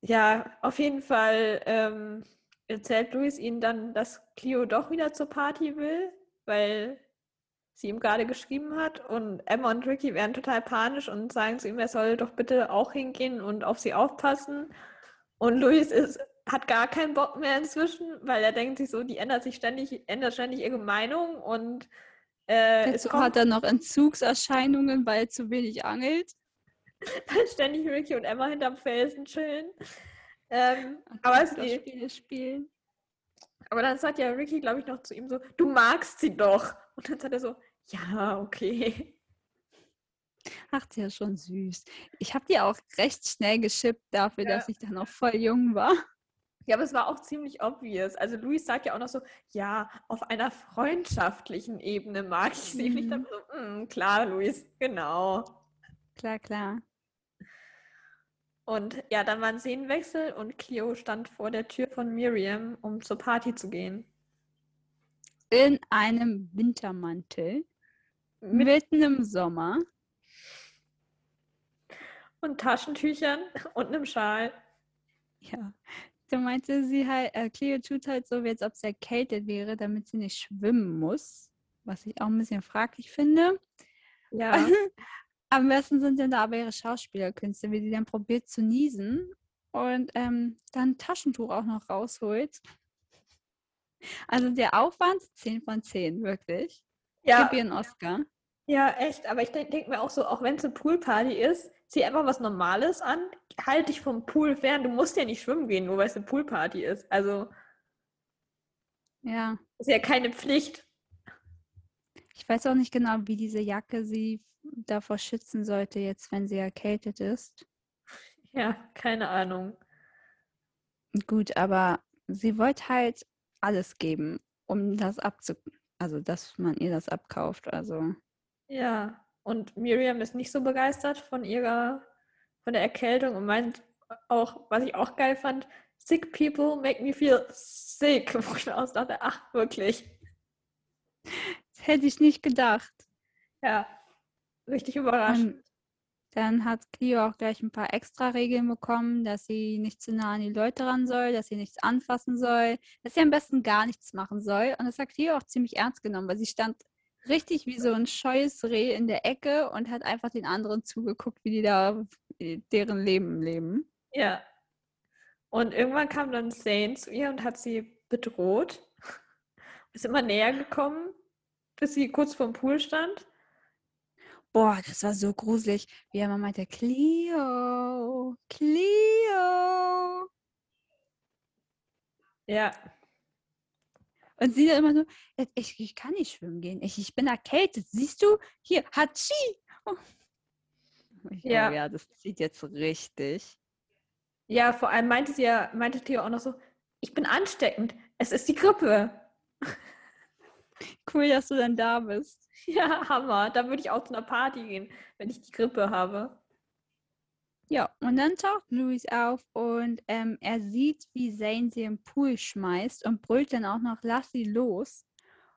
Ja, auf jeden Fall ähm, erzählt Luis ihnen dann, dass Clio doch wieder zur Party will, weil sie ihm gerade geschrieben hat. Und Emma und Ricky werden total panisch und sagen zu ihm, er soll doch bitte auch hingehen und auf sie aufpassen. Und Luis ist, hat gar keinen Bock mehr inzwischen, weil er denkt sich so, die ändert sich ständig, ändert ständig ihre Meinung und äh, es Dazu kommt hat er noch Entzugserscheinungen, weil er zu wenig angelt. weil ständig Ricky und Emma hinterm Felsen chillen. Ähm, aber, es, Spiele spielen. aber dann sagt ja Ricky, glaube ich, noch zu ihm so, du magst sie doch. Und dann sagt er so, ja, okay. Ach, der ist schon süß. Ich habe die auch recht schnell geschippt dafür, Ja. dass ich dann noch voll jung war. Ja, aber es war auch ziemlich obvious. Also Luis sagt ja auch noch so, ja, auf einer freundschaftlichen Ebene mag ich sie. Und ich Mhm. dachte so, "Mm, klar, Luis, genau. Klar, klar. Und ja, dann war ein Szenenwechsel und Cleo stand vor der Tür von Miriam, um zur Party zu gehen. In einem Wintermantel, Mit mitten im Sommer. Und Taschentüchern und einem Schal. Ja. Du meinte sie halt, äh, Cleo tut halt so, wie als ob sie erkältet wäre, damit sie nicht schwimmen muss. Was ich auch ein bisschen fraglich finde. Ja. Am besten sind dann da aber ihre Schauspielerkünste, wie sie dann probiert zu niesen und ähm, dann ein Taschentuch auch noch rausholt. Also der Aufwand 10 von 10, wirklich. Ja. Gib ihr einen Oscar. Ja, echt. Aber ich denke denk mir auch so, auch wenn es eine Poolparty ist, zieh einfach was Normales an, halt dich vom Pool fern. Du musst ja nicht schwimmen gehen, nur weil es eine Poolparty ist. Also Ja. ist ja keine Pflicht. Ich weiß auch nicht genau, wie diese Jacke sie davor schützen sollte, jetzt wenn sie erkältet ist. Ja, keine Ahnung. Gut, aber sie wollte halt alles geben, um das abzu... Also, dass man ihr das abkauft. Also, Ja. Und Miriam ist nicht so begeistert von ihrer, von der Erkältung und meint auch, was ich auch geil fand, sick people make me feel sick. Wo ich mir auch dachte, ach, wirklich. das hätte ich nicht gedacht. Ja, richtig überraschend. Und dann hat Clio auch gleich ein paar extra Regeln bekommen, dass sie nicht zu nah an die Leute ran soll, dass sie nichts anfassen soll, dass sie am besten gar nichts machen soll. Und das hat Clio auch ziemlich ernst genommen, weil sie stand richtig wie so ein scheues Reh in der Ecke und hat einfach den anderen zugeguckt, wie die da deren Leben leben. Ja. Und irgendwann kam dann Zane zu ihr und hat sie bedroht. Ist immer näher gekommen, bis sie kurz vorm Pool stand. Boah, das war so gruselig, wie er immer meinte, Clio, Clio. Ja. Und sie dann immer so, "Äh, ich, ich kann nicht schwimmen gehen, ich, ich bin erkältet. Siehst du? Hier, Hatschi. Oh. Ja. Oh ja, das zieht jetzt richtig. Ja, vor allem meinte sie ja, meinte Theo auch noch so, ich bin ansteckend. Es ist die Grippe. Cool, dass du dann da bist. Ja, Hammer. Da würde ich auch zu einer Party gehen, wenn ich die Grippe habe. Ja, und dann taucht Louis auf und ähm, er sieht, wie Zane sie im Pool schmeißt und brüllt dann auch noch, lass sie los.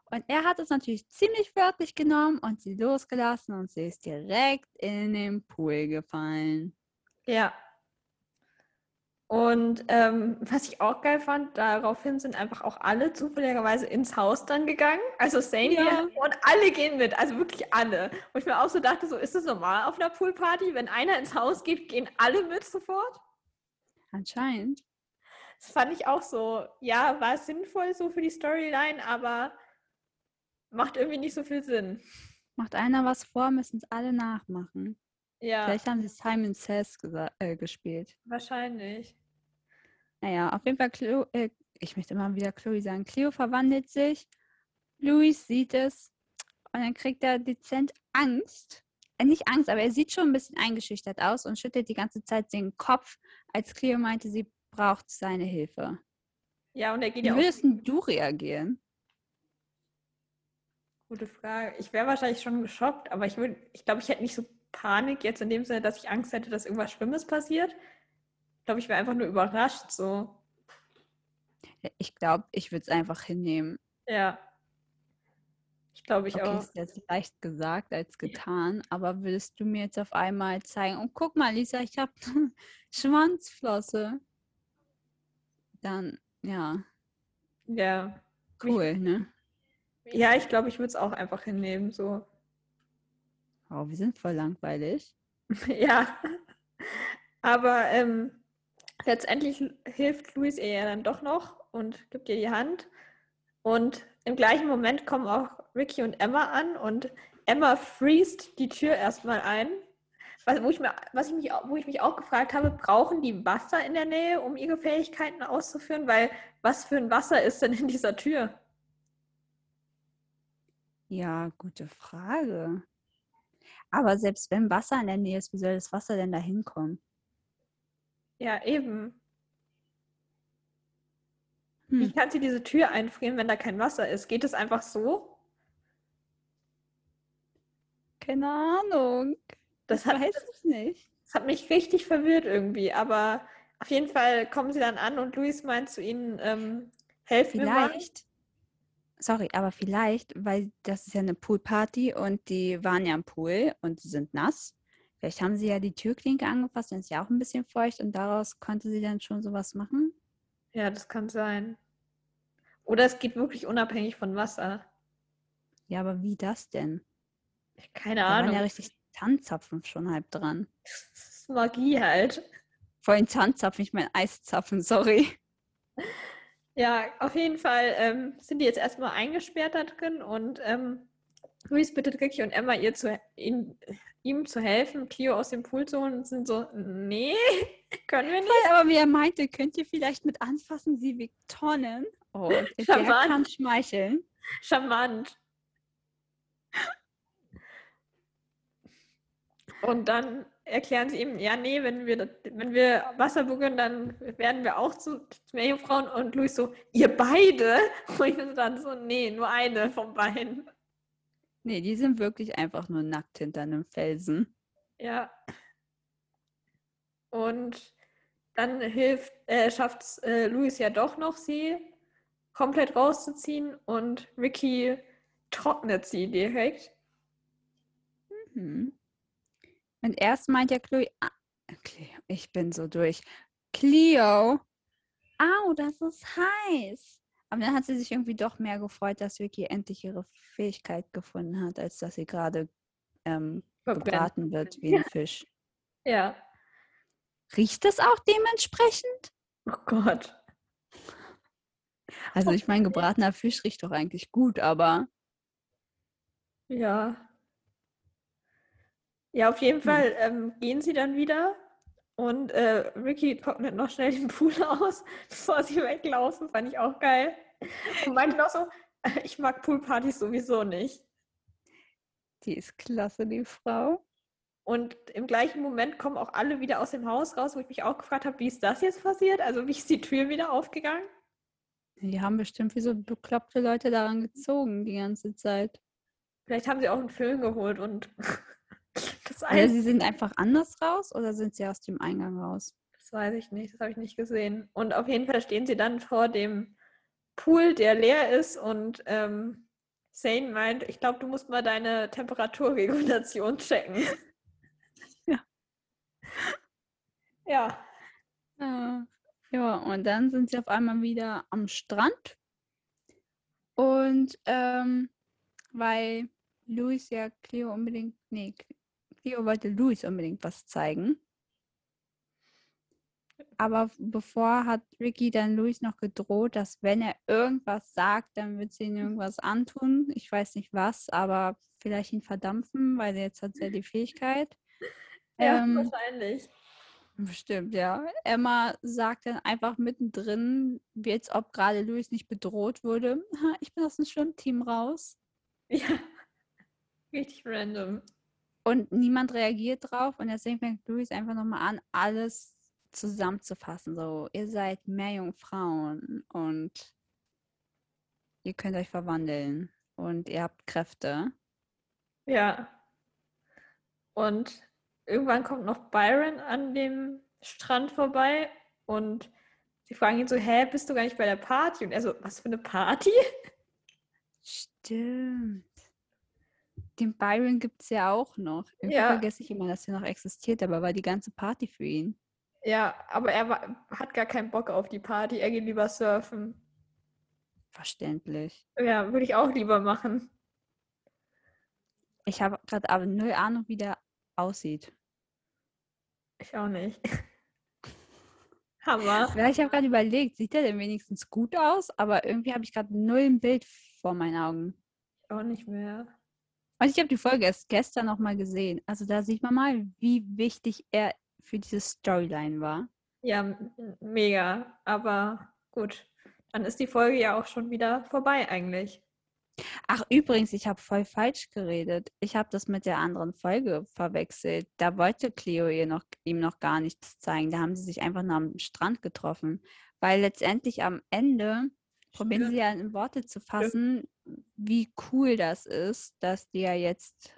Und er hat es natürlich ziemlich wörtlich genommen und sie losgelassen und sie ist direkt in den Pool gefallen. Ja. Und ähm, was ich auch geil fand, daraufhin sind einfach auch alle zufälligerweise ins Haus dann gegangen. Also Sane Ja. und alle gehen mit, also wirklich alle. Und ich mir auch so dachte, so ist das normal auf einer Poolparty? Wenn einer ins Haus geht, gehen alle mit sofort? Anscheinend. Das fand ich auch so, ja, war sinnvoll so für die Storyline, aber macht irgendwie nicht so viel Sinn. Macht einer was vor, müssen es alle nachmachen. Ja, Vielleicht haben sie Simon Says äh, gespielt. wahrscheinlich. Naja, auf jeden Fall, Cleo, äh, ich möchte immer wieder Chloe sagen, Cleo verwandelt sich, Louis sieht es und dann kriegt er dezent Angst. Äh, nicht Angst, aber er sieht schon ein bisschen eingeschüchtert aus und schüttelt die ganze Zeit den Kopf, als Cleo meinte, sie braucht seine Hilfe. Ja, und er geht Wie ja würdest denn du reagieren? Gute Frage. Ich wäre wahrscheinlich schon geschockt, aber ich würde, ich glaube, ich hätte nicht so Panik jetzt in dem Sinne, dass ich Angst hätte, dass irgendwas Schlimmes passiert. Ich glaube, ich wäre einfach nur überrascht so. Ich glaube, ich würde es einfach hinnehmen. Ja. Ich glaube, ich Okay, auch. ist jetzt leicht gesagt als getan, aber würdest du mir jetzt auf einmal zeigen, und guck mal, Lisa, ich habe Schwanzflosse. Dann, ja, Ja. cool, ne? Ja, ich glaube, ich würde es auch einfach hinnehmen. So. Oh, wir sind voll langweilig. ja. Aber ähm, letztendlich hilft Luis ihr ja dann doch noch und gibt ihr die Hand. Und im gleichen Moment kommen auch Ricky und Emma an und Emma freest die Tür erstmal ein. Was, wo, ich mir, was ich mich, wo ich mich auch gefragt habe, brauchen die Wasser in der Nähe, um ihre Fähigkeiten auszuführen? Weil was für ein Wasser ist denn in dieser Tür? Ja, gute Frage. Aber selbst wenn Wasser in der Nähe ist, wie soll das Wasser denn da hinkommen? Ja, eben. Wie Hm. kann sie diese Tür einfrieren, wenn da kein Wasser ist? Geht es einfach so? Keine Ahnung. Das Ich hat, weiß es nicht. das hat mich richtig verwirrt irgendwie. Aber auf jeden Fall kommen sie dann an und Luis meint zu ihnen, ähm, helft mir mal. Sorry, aber vielleicht, weil das ist ja eine Poolparty und die waren ja im Pool und sie sind nass. Vielleicht haben sie ja die Türklinke angefasst, dann ist ja auch ein bisschen feucht und daraus konnte sie dann schon sowas machen. Ja, das kann sein. Oder es geht wirklich unabhängig von Wasser. Ja, aber wie das denn? Keine Da waren Ahnung. ja richtig Tanzzapfen schon halb dran. Das ist Magie halt. Vor allem Tanzzapfen, ich meine Eiszapfen, sorry. Ja, auf jeden Fall ähm, sind die jetzt erstmal eingesperrt da drin und ähm, Luis bittet Ricky und Emma ihr zu, ihn, ihm zu helfen, Cleo aus dem Pool zu holen und sind so, nee, können wir nicht. Aber wie er meinte, könnt ihr vielleicht mit anfassen, sie wiegt Tonnen. Oh, der Charmant. kann schmeicheln. Charmant. Und dann erklären sie ihm, ja, nee, wenn wir, wenn wir Wasser berühren, dann werden wir auch zu Meerjungfrauen. Und Luis so, ihr beide? Und ich dann so, nee, nur eine von beiden. Nee, die sind wirklich einfach nur nackt hinter einem Felsen. Ja. Und dann hilft, äh, schafft es äh, Luis ja doch noch, sie komplett rauszuziehen und Ricky trocknet sie direkt. Mhm. Und erst meint ja Chloe, ah, Cleo, ich bin so durch. Cleo, au, das ist heiß. Aber dann hat sie sich irgendwie doch mehr gefreut, dass Vicky endlich ihre Fähigkeit gefunden hat, als dass sie gerade ähm, gebraten wird wie ein Fisch. Ja. Riecht es auch dementsprechend? Oh Gott. Also ich meine, gebratener Fisch riecht doch eigentlich gut, aber Ja. Ja, auf jeden Hm. Fall ähm, gehen sie dann wieder und äh, Ricky trocknet noch schnell den Pool aus, bevor sie weglaufen. Fand ich auch geil. Und meinte noch so, ich mag Poolpartys sowieso nicht. die ist klasse, die Frau. Und im gleichen Moment kommen auch alle wieder aus dem Haus raus, wo ich mich auch gefragt habe, wie ist das jetzt passiert? Also wie ist die Tür wieder aufgegangen? Die haben bestimmt wie so bekloppte Leute daran gezogen die ganze Zeit. Vielleicht haben sie auch einen Film geholt und das, Oder sie sind einfach anders raus oder sind sie aus dem Eingang raus? das weiß ich nicht, das habe ich nicht gesehen. Und auf jeden Fall stehen sie dann vor dem Pool, der leer ist und ähm, Zane meint, ich glaube, du musst mal deine Temperaturregulation checken. Ja. Ja, Ja. ja, und dann sind sie auf einmal wieder am Strand. Und ähm, weil Luis ja Cleo unbedingt, nee, Cleo wollte Luis unbedingt was zeigen. Aber bevor hat Ricky dann Luis noch gedroht, dass wenn er irgendwas sagt, dann wird sie ihm irgendwas antun. Ich weiß nicht was, aber vielleicht ihn verdampfen, weil jetzt hat sie ja die Fähigkeit. ja Ähm, wahrscheinlich. Bestimmt, ja. Emma sagt dann einfach mittendrin, wie als ob gerade Louis nicht bedroht wurde. "Ha, Ich bin aus dem Schwimmteam raus. Ja, richtig random. Und niemand reagiert drauf. Und deswegen fängt Louis einfach nochmal an, alles zusammenzufassen. So, ihr seid Meerjungfrauen und ihr könnt euch verwandeln. Und ihr habt Kräfte. Ja. Und irgendwann kommt noch Byron an dem Strand vorbei und sie fragen ihn so, hä, bist du gar nicht bei der Party? Und er so, was für eine Party? Stimmt. Den Byron gibt es ja auch noch. Irgendwie Ja. vergesse ich immer, dass er noch existiert, aber war die ganze Party für ihn. Ja, aber er war, hat gar keinen Bock auf die Party, er geht lieber surfen. Verständlich. Ja, würde ich auch lieber machen. Ich habe gerade aber null Ahnung, wie der aussieht. Ich auch nicht. Hammer. Ja, ich habe gerade überlegt, sieht der denn wenigstens gut aus? Aber irgendwie habe ich gerade null ein Bild vor meinen Augen. Auch nicht mehr. Und ich habe die Folge erst gestern noch mal gesehen. Also da sieht man mal, wie wichtig er für diese Storyline war. Ja, mega. Aber gut. Dann ist die Folge ja auch schon wieder vorbei eigentlich. Ach, übrigens, ich habe voll falsch geredet. Ich habe das mit der anderen Folge verwechselt. Da wollte Cleo ihr noch, ihm noch gar nichts zeigen. Da haben sie sich einfach nur am Strand getroffen. Weil letztendlich am Ende probieren sie ja in Worte zu fassen, wie cool das ist, dass die ja jetzt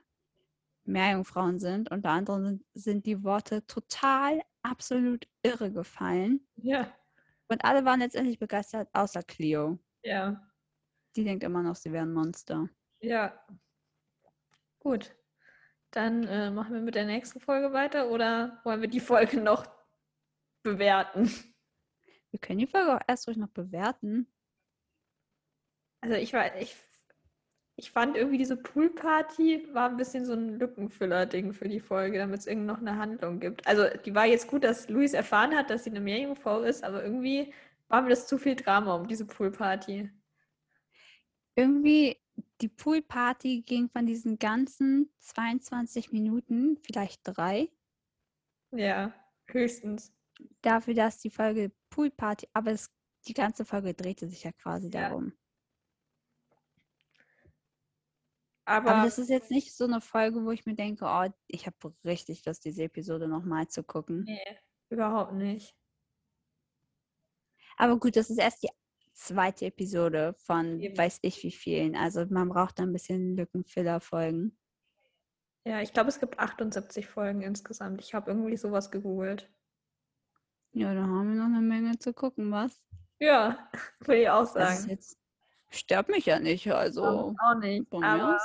Meerjungfrauen sind. Unter anderem sind, sind die Worte total, absolut irre gefallen. Ja, Und alle waren letztendlich begeistert, außer Cleo. ja, Die denkt immer noch, sie wären Monster. ja. Gut. Dann äh, machen wir mit der nächsten Folge weiter oder wollen wir die Folge noch bewerten? Wir können die Folge auch erst ruhig noch bewerten. Also ich war, ich, ich fand irgendwie diese Poolparty war ein bisschen so ein Lückenfüller-Ding für die Folge, damit es irgendwie noch eine Handlung gibt. Also die war jetzt gut, dass Luis erfahren hat, dass sie eine Meerjungfrau ist, aber irgendwie war mir das zu viel Drama um diese Poolparty. Irgendwie, die Poolparty ging von diesen ganzen 22 Minuten, vielleicht drei, Ja, höchstens. dafür, dass die Folge Poolparty, aber es, die ganze Folge drehte sich ja quasi Ja. darum. Aber, Aber das ist jetzt nicht so eine Folge, wo ich mir denke, oh, ich habe richtig Lust, diese Episode nochmal zu gucken. nee, überhaupt nicht. Aber gut, das ist erst die zweite Episode von Eben. weiß ich wie vielen. Also man braucht da ein bisschen Lückenfiller-Folgen. Ja, ich glaube, es gibt 78 Folgen insgesamt. Ich habe irgendwie sowas gegoogelt. Ja, da haben wir noch eine Menge zu gucken, was? Ja, würde ich auch Das ist sagen. jetzt stört mich ja nicht, also auch nicht. Aber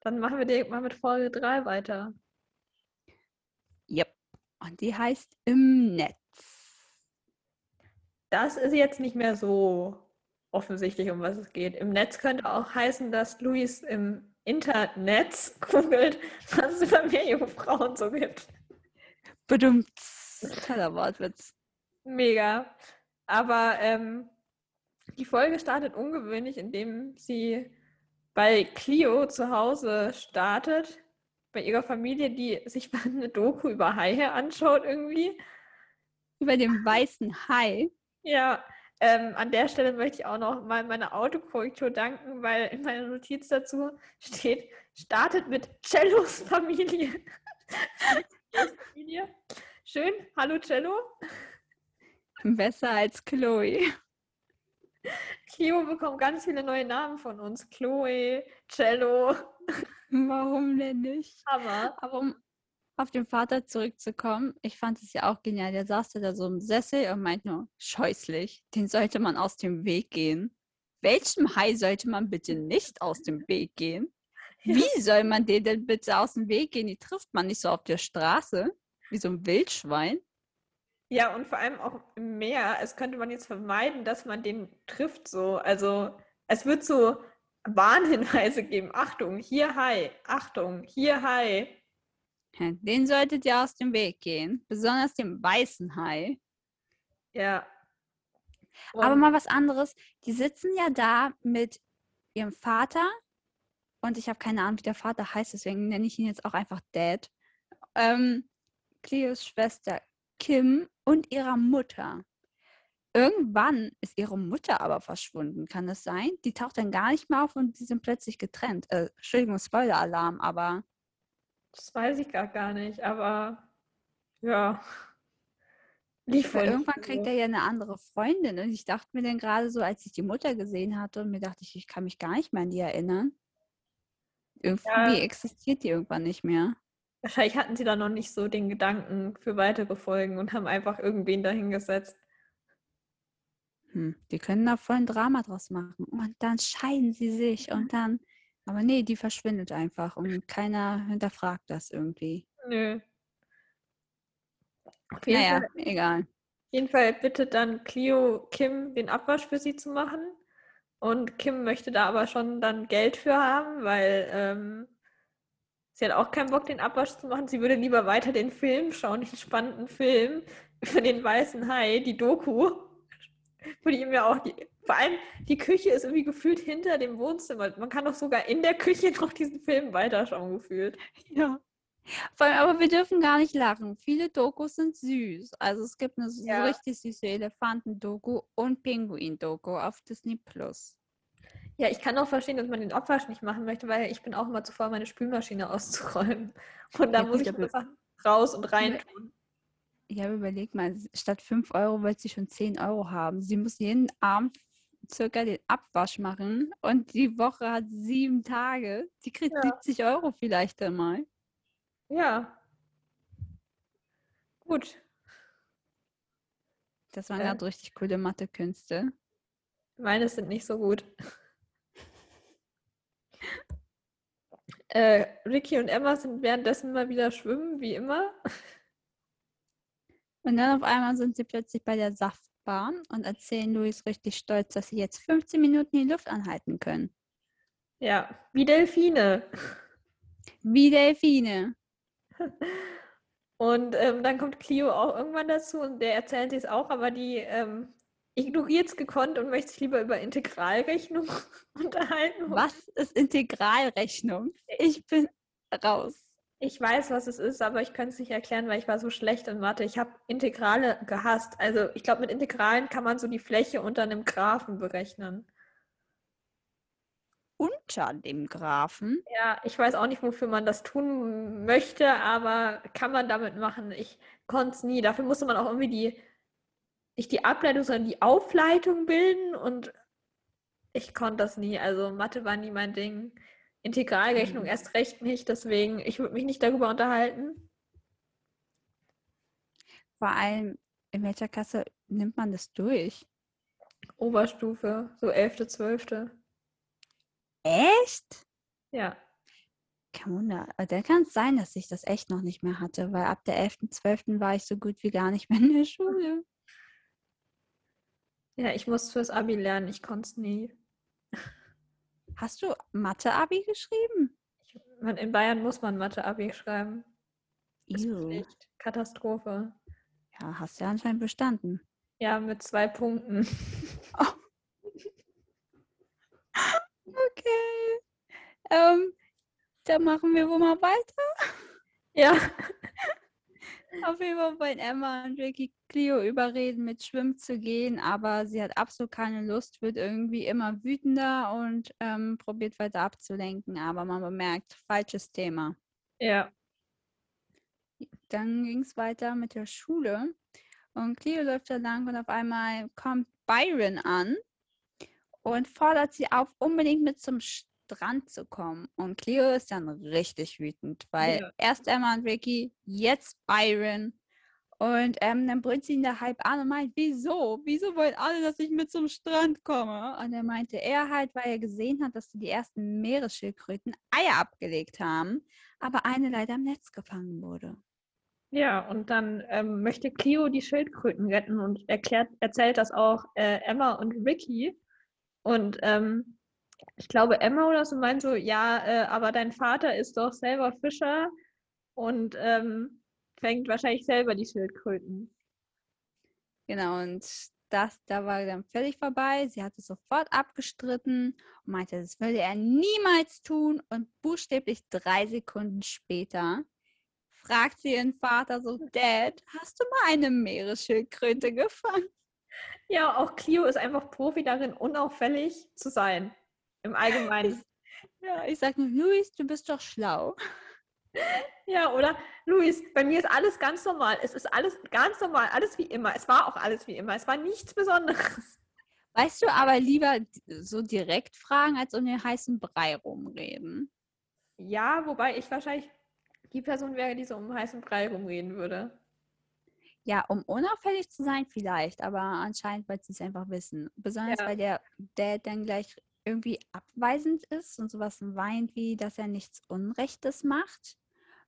dann machen wir direkt mal mit Folge 3 weiter. Yep. Und die heißt Im Netz. Das ist jetzt nicht mehr so offensichtlich, um was es geht. Im Netz könnte auch heißen, dass Luis im Internet googelt, was es über Meerjungfrauen so gibt. Bedummt. Toller Wortwitz. Mega. Aber ähm, die Folge startet ungewöhnlich, indem sie bei Clio zu Hause startet, bei ihrer Familie, die sich eine Doku über Haie anschaut irgendwie. Über den weißen Hai. Ja, ähm, an der Stelle möchte ich auch noch mal meine Autokorrektur danken, weil in meiner Notiz dazu steht, startet mit Cellos Familie. Familie. Schön, hallo Cello. Besser als Chloe. Clio bekommt ganz viele neue Namen von uns. Chloe, Cello, Warum denn nicht? Hammer. Aber um auf den Vater zurückzukommen, ich fand es ja auch genial. Der saß da so im Sessel und meint nur, scheußlich, den sollte man aus dem Weg gehen. Welchem Hai sollte man bitte nicht aus dem Weg gehen? Wie soll man den denn bitte aus dem Weg gehen? Die trifft man nicht so auf der Straße, wie so ein Wildschwein. Ja, und vor allem auch im Meer. Es könnte man jetzt vermeiden, dass man den trifft so. Also es wird so Warnhinweise geben. Achtung, hier Hai. Achtung, hier Hai. Den solltet ihr aus dem Weg gehen. Besonders dem weißen Hai. Ja. Aber Und- mal was anderes. Die sitzen ja da mit ihrem Vater und ich habe keine Ahnung, wie der Vater heißt, deswegen nenne ich ihn jetzt auch einfach Dad. Ähm, Cleos Schwester Kim und ihrer Mutter. Irgendwann ist ihre Mutter aber verschwunden, kann das sein? Die taucht dann gar nicht mehr auf und die sind plötzlich getrennt. Äh, Entschuldigung, Spoiler-Alarm, aber Das weiß ich gar, gar nicht, aber ja. Lief weil wohl irgendwann kriegt er ja eine andere Freundin. Und ich dachte mir dann gerade so, als ich die Mutter gesehen hatte, und mir dachte ich, ich kann mich gar nicht mehr an die erinnern. Irgendwie Ja. existiert die irgendwann nicht mehr. Wahrscheinlich hatten sie da noch nicht so den Gedanken für weitere Folgen und haben einfach irgendwen dahingesetzt. Hm, die können da voll ein Drama draus machen. Und dann scheiden sie sich und dann. Aber nee, die verschwindet einfach und keiner hinterfragt das irgendwie. Nö. Auf jeden, Naja, Fall, egal. auf jeden Fall bittet dann Clio Kim, den Abwasch für sie zu machen. Und Kim möchte da aber schon dann Geld für haben, weil ähm, sie hat auch keinen Bock, den Abwasch zu machen. Sie würde lieber weiter den Film schauen, den spannenden Film über den weißen Hai, die Doku. Würde ihm ja auch die, vor allem die Küche ist irgendwie gefühlt hinter dem Wohnzimmer. Man kann doch sogar in der Küche noch diesen Film weiterschauen, gefühlt. Ja. Vor allem, aber wir dürfen gar nicht lachen. Viele Dokus sind süß. Also es gibt eine so Ja. richtig süße Elefanten-Doku und Pinguin-Doku auf Disney Plus. Ja, ich kann auch verstehen, dass man den Abwasch nicht machen möchte, weil ich bin auch immer zu faul, meine Spülmaschine auszuräumen. Und da Ja, muss ich einfach raus und rein tun. Ich habe überlegt mal, statt 5 Euro wollte sie schon 10 Euro haben. Sie muss jeden Abend circa den Abwasch machen und die Woche hat sieben Tage. Die kriegt Ja. 70 Euro vielleicht einmal. Ja. Gut. Das waren Äh. gerade richtig coole Mathekünste. Meine sind nicht so gut. Äh, Ricky und Emma sind währenddessen mal wieder schwimmen, wie immer. Und dann auf einmal sind sie plötzlich bei der Saftbahn und erzählen Luis richtig stolz, dass sie jetzt 15 Minuten die Luft anhalten können. Ja, wie Delfine. Wie Delfine. Und ähm, dann kommt Clio auch irgendwann dazu und der erzählt sie es auch, aber die ähm, ignoriert es gekonnt und möchte sich lieber über Integralrechnung unterhalten. Was ist Integralrechnung? Ich bin raus. Ich weiß, was es ist, aber ich könnte es nicht erklären, weil ich war so schlecht in Mathe. Ich habe Integrale gehasst. Also ich glaube, mit Integralen kann man so die Fläche unter einem Graphen berechnen. Unter dem Graphen? Ja, ich weiß auch nicht, wofür man das tun möchte, aber kann man damit machen. Ich konnte es nie. Dafür musste man auch irgendwie die, nicht die Ableitung, sondern die Aufleitung bilden und ich konnte das nie. Also Mathe war nie mein Ding. Integralrechnung Mhm. erst recht nicht, deswegen, ich würde mich nicht darüber unterhalten. Vor allem, in welcher Klasse nimmt man das durch? Oberstufe, so 11., 12. Echt? Ja. Kein Wunder. Aber Dann kann es sein, dass ich das echt noch nicht mehr hatte, weil ab der 11., 12. war ich so gut wie gar nicht mehr in der Schule. Ja, ich musste fürs Abi lernen, ich konnte es nie. Hast du Mathe-Abi geschrieben? Ich, man, in Bayern muss man Mathe-Abi schreiben. Ist. Katastrophe. Ja, hast ja anscheinend bestanden. Ja, mit zwei Punkten. Okay. Ähm, dann machen wir wohl mal weiter. Ja. Auf jeden Fall wollen Emma und Ricky Cleo überreden, mit Schwimmen zu gehen, aber sie hat absolut keine Lust, wird irgendwie immer wütender und ähm, probiert weiter abzulenken, aber man bemerkt, falsches Thema. Ja. Dann ging es weiter mit der Schule und Cleo läuft da lang und auf einmal kommt Byron an und fordert sie auf, unbedingt mit zum Strand zu kommen. Und Cleo ist dann richtig wütend, weil Ja. erst Emma und Ricky, jetzt Byron. Und ähm, dann brüllt sie ihn da halb an und meint, wieso? Wieso wollen alle, dass ich mit zum Strand komme? Und er meinte er halt, weil er gesehen hat, dass die ersten Meeresschildkröten Eier abgelegt haben, aber eine leider im Netz gefangen wurde. Ja, und dann ähm, möchte Clio die Schildkröten retten und erklärt, erzählt das auch äh, Emma und Ricky. Und ähm, ich glaube, Emma oder so meint so, ja, äh, aber dein Vater ist doch selber Fischer und ähm, fängt wahrscheinlich selber die Schildkröten. Genau, und das, da war dann völlig vorbei. Sie hat es sofort abgestritten und meinte, das würde er niemals tun. Und buchstäblich drei Sekunden später fragt sie ihren Vater so, Dad, hast du mal eine Meeresschildkröte gefangen? Ja, auch Clio ist einfach Profi darin, unauffällig zu sein. Im Allgemeinen. Ja, ich sag nur, Luis, du bist doch schlau. Ja, oder Luis, bei mir ist alles ganz normal. Es ist alles ganz normal, alles wie immer. Es war auch alles wie immer. Es war nichts Besonderes. Weißt du, aber lieber so direkt fragen, als um den heißen Brei rumreden. Ja, wobei ich wahrscheinlich die Person wäre, die so um heißen Brei rumreden würde. Ja, um unauffällig zu sein vielleicht, aber anscheinend, weil sie es einfach wissen. Besonders Ja. weil der Dad dann gleich irgendwie abweisend ist und sowas weint, wie dass er nichts Unrechtes macht.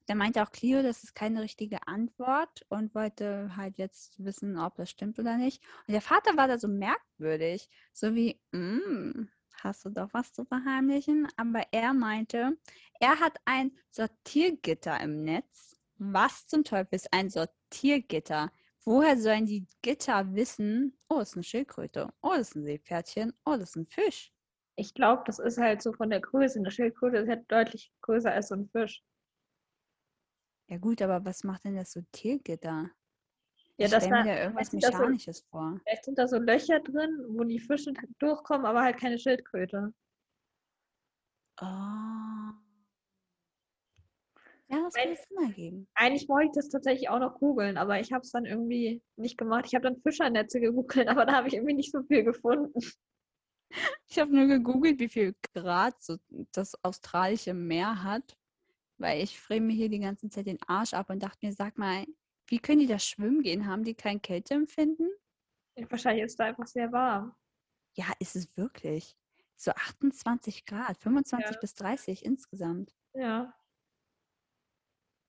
Da meinte auch Clio, das ist keine richtige Antwort und wollte halt jetzt wissen, ob das stimmt oder nicht. Und der Vater war da so merkwürdig, so wie, "Mm, hast du doch was zu verheimlichen? Aber er meinte, er hat ein Sortiergitter im Netz. Was zum Teufel ist ein Sortiergitter? Woher sollen die Gitter wissen, oh, das ist eine Schildkröte, oh, das ist ein Seepferdchen, oh, das ist ein Fisch? Ich glaube, das ist halt so von der Größe. Eine Schildkröte ist halt deutlich größer als so ein Fisch. Ja gut, aber was macht denn das Sortiergitter? Ja, ich das stelle mir da, irgendwas das so- Mechanisches vor. vielleicht sind da so Löcher drin, wo die Fische durchkommen, aber halt keine Schildkröte. Oh. Ja, das kann es Sinn ergeben. Eigentlich wollte ich das tatsächlich auch noch googeln, aber ich habe es dann irgendwie nicht gemacht. Ich habe dann Fischernetze gegoogelt, aber da habe ich irgendwie nicht so viel gefunden. Ich habe nur gegoogelt, wie viel Grad so das australische Meer hat, weil ich friere mir hier die ganze Zeit den Arsch ab und dachte mir, sag mal, wie können die da schwimmen gehen? Haben die kein Kälteempfinden? Wahrscheinlich ist es da einfach sehr warm. Ja, ist es wirklich. So 28 Grad, 25 Ja. bis 30 insgesamt. Ja.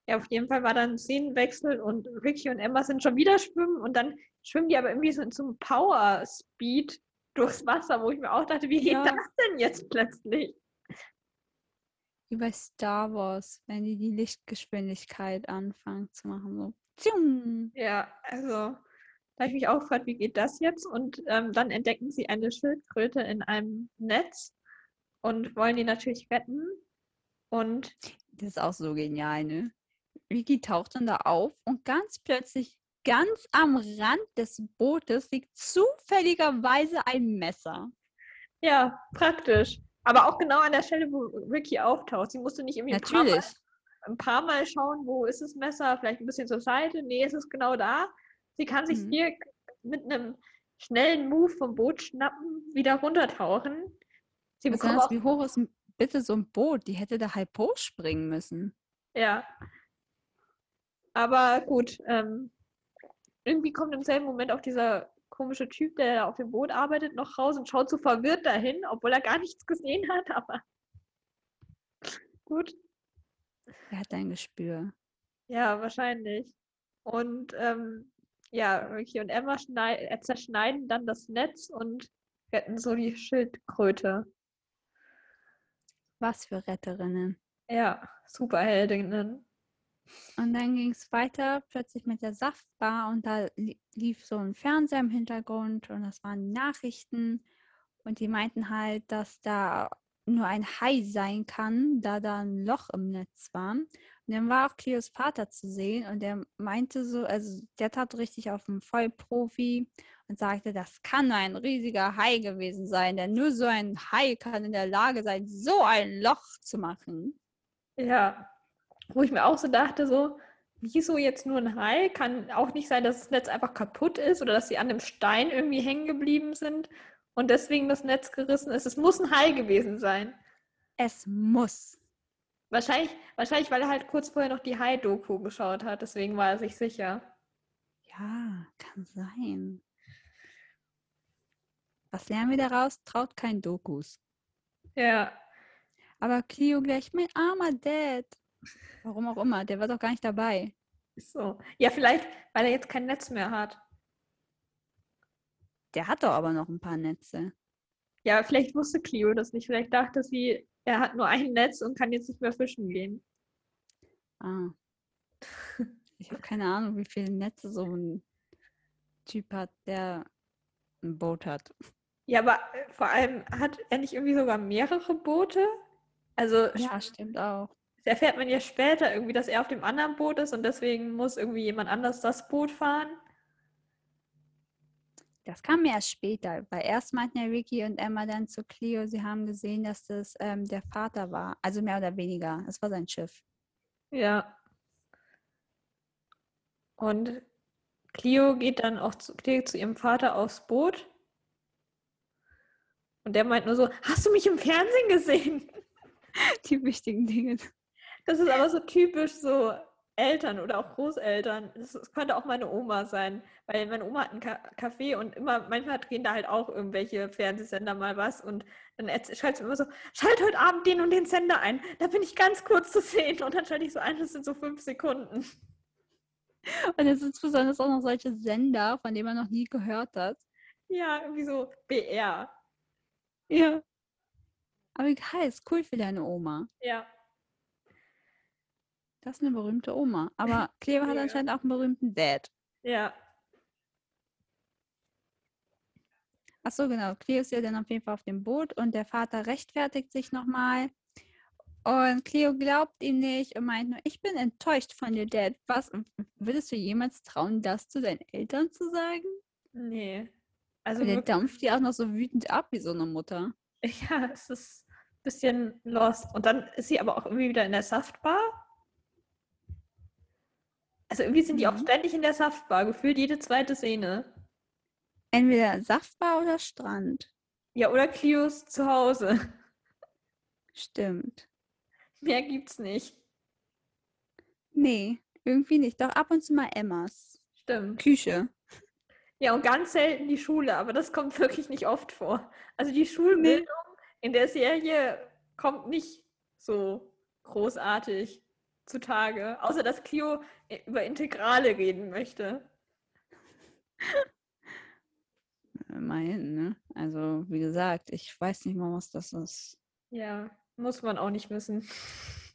Ja, auf jeden Fall war dann Szenenwechsel und Ricky und Emma sind schon wieder schwimmen und dann schwimmen die aber irgendwie so in so einem Power Speed durchs Wasser, wo ich mir auch dachte, wie geht Ja. das denn jetzt plötzlich? Wie bei Star Wars, wenn die die Lichtgeschwindigkeit anfangen zu machen. So. Ja, also da habe ich mich auch gefragt, wie geht das jetzt? Und ähm, dann entdecken sie eine Schildkröte in einem Netz und wollen die natürlich retten. Und Das ist auch so genial, ne? Ricky taucht dann da auf und ganz plötzlich, ganz am Rand des Bootes, liegt zufälligerweise ein Messer. ja, praktisch. Aber auch genau an der Stelle, wo Ricky auftaucht. Sie musste nicht irgendwie ein paar, Mal, Natürlich. ein paar Mal schauen, wo ist das Messer, vielleicht ein bisschen zur Seite. Nee, es ist genau da. Sie kann sich Mhm. hier mit einem schnellen Move vom Boot schnappen, wieder runtertauchen. Sie bekommt auch, wie hoch ist bitte so ein Boot? Die hätte da halb hochspringen müssen. ja. Aber gut, ähm, irgendwie kommt im selben Moment auch dieser komische Typ, der da auf dem Boot arbeitet, noch raus und schaut so verwirrt dahin, obwohl er gar nichts gesehen hat, aber gut. Er hat ein Gespür. Ja, wahrscheinlich. Und ähm, ja, Ricky und Emma schnei äh, zerschneiden dann das Netz und retten so die Schildkröte. Was für Retterinnen. Ja, Superheldinnen. Und dann ging es weiter plötzlich mit der Saftbar und da li lief so ein Fernseher im Hintergrund und das waren Nachrichten und die meinten halt, dass da nur ein Hai sein kann, da da ein Loch im Netz war. Und dann war auch Cleos Vater zu sehen und der meinte so, also der tat richtig auf einen Vollprofi und sagte, das kann nur ein riesiger Hai gewesen sein, denn nur so ein Hai kann in der Lage sein, so ein Loch zu machen. Ja, wo ich mir auch so dachte, so, wieso jetzt nur ein Hai? Kann auch nicht sein, dass das Netz einfach kaputt ist oder dass sie an einem Stein irgendwie hängen geblieben sind und deswegen das Netz gerissen ist. Es muss ein Hai gewesen sein. Es muss. Wahrscheinlich, wahrscheinlich, weil er halt kurz vorher noch die Hai-Doku geschaut hat, deswegen war er sich sicher. Ja, kann sein. Was lernen wir daraus? Traut kein Dokus. Ja, Aber Clio gleich, mein armer Dad. Warum auch immer, der war doch gar nicht dabei. so. Ja, vielleicht, weil er jetzt kein Netz mehr hat. Der hat doch aber noch ein paar Netze. Ja, vielleicht wusste Clio das nicht. Vielleicht dachte sie, er hat nur ein Netz und kann jetzt nicht mehr fischen gehen. Ah. Ich habe keine Ahnung, wie viele Netze so ein Typ hat, der ein Boot hat. Ja, aber äh, vor allem hat er nicht irgendwie sogar mehrere Boote? Also Ja, stimmt auch. Das erfährt man ja später irgendwie, dass er auf dem anderen Boot ist und deswegen muss irgendwie jemand anders das Boot fahren. Das kam erst später, weil erst meinten ja Ricky und Emma dann zu Cleo, sie haben gesehen, dass das ähm, der Vater war. Also mehr oder weniger. Es war sein Schiff. Ja. Und Clio geht dann auch zu, Clio zu ihrem Vater aufs Boot. Und der meint nur so, hast du mich im Fernsehen gesehen? Die wichtigen Dinge. Das ist aber so typisch so Eltern oder auch Großeltern. Das, könnte auch meine Oma sein, weil meine Oma hat einen Café und immer, manchmal drehen da halt auch irgendwelche Fernsehsender mal was und dann schaltet sie immer so, schalt heute Abend den und den Sender ein, da bin ich ganz kurz zu sehen und dann schalte ich so ein, das sind so fünf Sekunden. Und es ist besonders auch noch solche Sender, von denen man noch nie gehört hat. Ja, irgendwie so BR. Ja. Aber egal, ist cool für deine Oma. Ja. Das ist eine berühmte Oma. Aber Cleo hat anscheinend auch einen berühmten Dad. Ja. Ach so, genau. Cleo ist ja dann auf jeden Fall auf dem Boot und der Vater rechtfertigt sich nochmal. Und Cleo glaubt ihm nicht und meint nur, ich bin enttäuscht von dir, Dad. Was, würdest du jemals trauen, das zu deinen Eltern zu sagen? Nee. Also Und der dampft die auch noch so wütend ab wie so eine Mutter. ja, es ist ein bisschen lost. Und dann ist sie aber auch irgendwie wieder in der Saftbar. Also irgendwie sind die auch Mhm. ständig in der Saftbar, gefühlt jede zweite Szene. Entweder Saftbar oder Strand. Ja, oder Clios zu Hause. Stimmt. Mehr gibt's nicht. Nee, irgendwie nicht. Doch ab und zu mal Emmas. Stimmt. Küche. Ja, und ganz selten die Schule, aber das kommt wirklich nicht oft vor. Also die Schulbildung in der Serie kommt nicht so großartig zutage. Außer dass Clio über Integrale reden möchte. Immerhin, ne? Also, wie gesagt, ich weiß nicht mal, was das ist. Ja, muss man auch nicht wissen.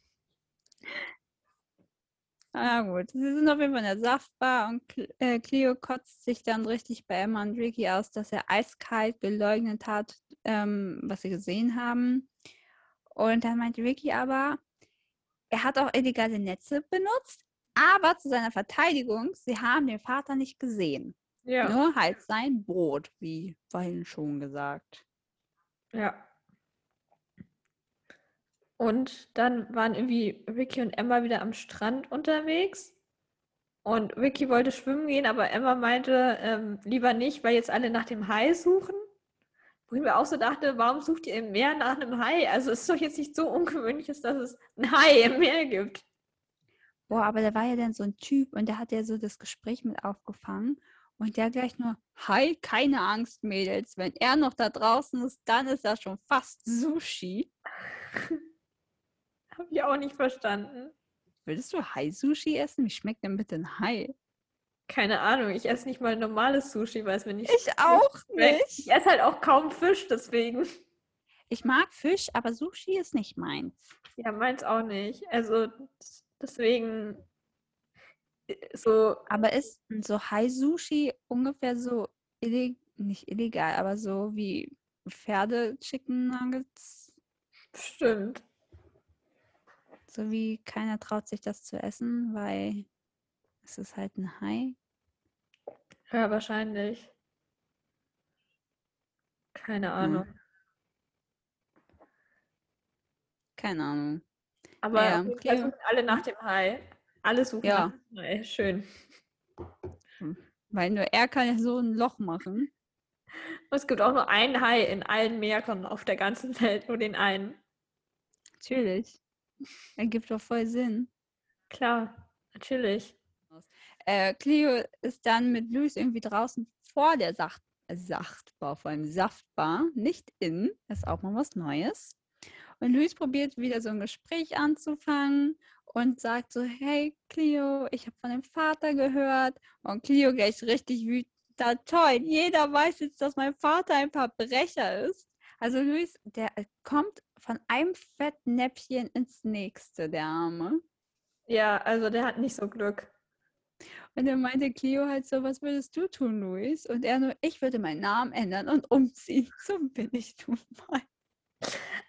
Ah gut, sie sind auf jeden Fall in der Saftbar und äh, Cleo kotzt sich dann richtig bei Emma und Ricky aus, dass er eiskalt geleugnet hat, ähm, was sie gesehen haben. Und dann meint Ricky aber, er hat auch illegale Netze benutzt, aber zu seiner Verteidigung, sie haben den Vater nicht gesehen. Ja. Nur halt sein Boot, wie vorhin schon gesagt. Ja. Und dann waren irgendwie Ricky und Emma wieder am Strand unterwegs. Und Ricky wollte schwimmen gehen, aber Emma meinte, ähm, lieber nicht, weil jetzt alle nach dem Hai suchen. Wo ich mir auch so dachte, warum sucht ihr im Meer nach einem Hai? Also es ist doch jetzt nicht so ungewöhnlich, dass es ein Hai im Meer gibt. Boah, aber da war ja dann so ein Typ und der hat ja so das Gespräch mit aufgefangen. Und der gleich nur, hi, keine Angst, Mädels. Wenn er noch da draußen ist, dann ist er schon fast Sushi. Habe ich auch nicht verstanden. Würdest du Hai-Sushi essen? Wie schmeckt denn bitte ein Hai? Keine Ahnung, ich esse nicht mal normales Sushi, weil es mir nicht. Ich auch nicht. Ich esse halt auch kaum Fisch, deswegen. Ich mag Fisch, aber Sushi ist nicht meins. Ja, meins auch nicht. Also deswegen so. Aber ist so Hai-Sushi ungefähr so illeg nicht illegal, aber so wie Pferde-Chicken Nuggets? Stimmt. So wie keiner traut sich das zu essen, weil es ist halt ein Hai. Ja, wahrscheinlich. Keine Ahnung. Hm. Keine Ahnung. Aber Ja, ja, okay. suchen alle nach dem Hai. Alle suchen Ja. nach dem Hai. Schön. Weil nur er kann ja so ein Loch machen. Und es gibt auch nur einen Hai in allen Meeren auf der ganzen Welt, nur den einen. Natürlich. Ergibt doch voll Sinn. Klar, natürlich. Äh, Cleo ist dann mit Luis irgendwie draußen vor der Sacht Sachtbar, vor allem Saftbar, nicht in. Das ist auch mal was Neues. Und Luis probiert wieder so ein Gespräch anzufangen und sagt so, hey Cleo, ich habe von dem Vater gehört. Und Cleo gleich richtig wütend. Toll, jeder weiß jetzt, dass mein Vater ein Verbrecher ist. Also Luis, der äh, kommt von einem Fettnäpfchen ins nächste, der Arme. Ja, also der hat nicht so Glück. Und dann meinte Cleo halt so, was würdest du tun, Luis? Und er nur, ich würde meinen Namen ändern und umziehen. So bin ich nun mal.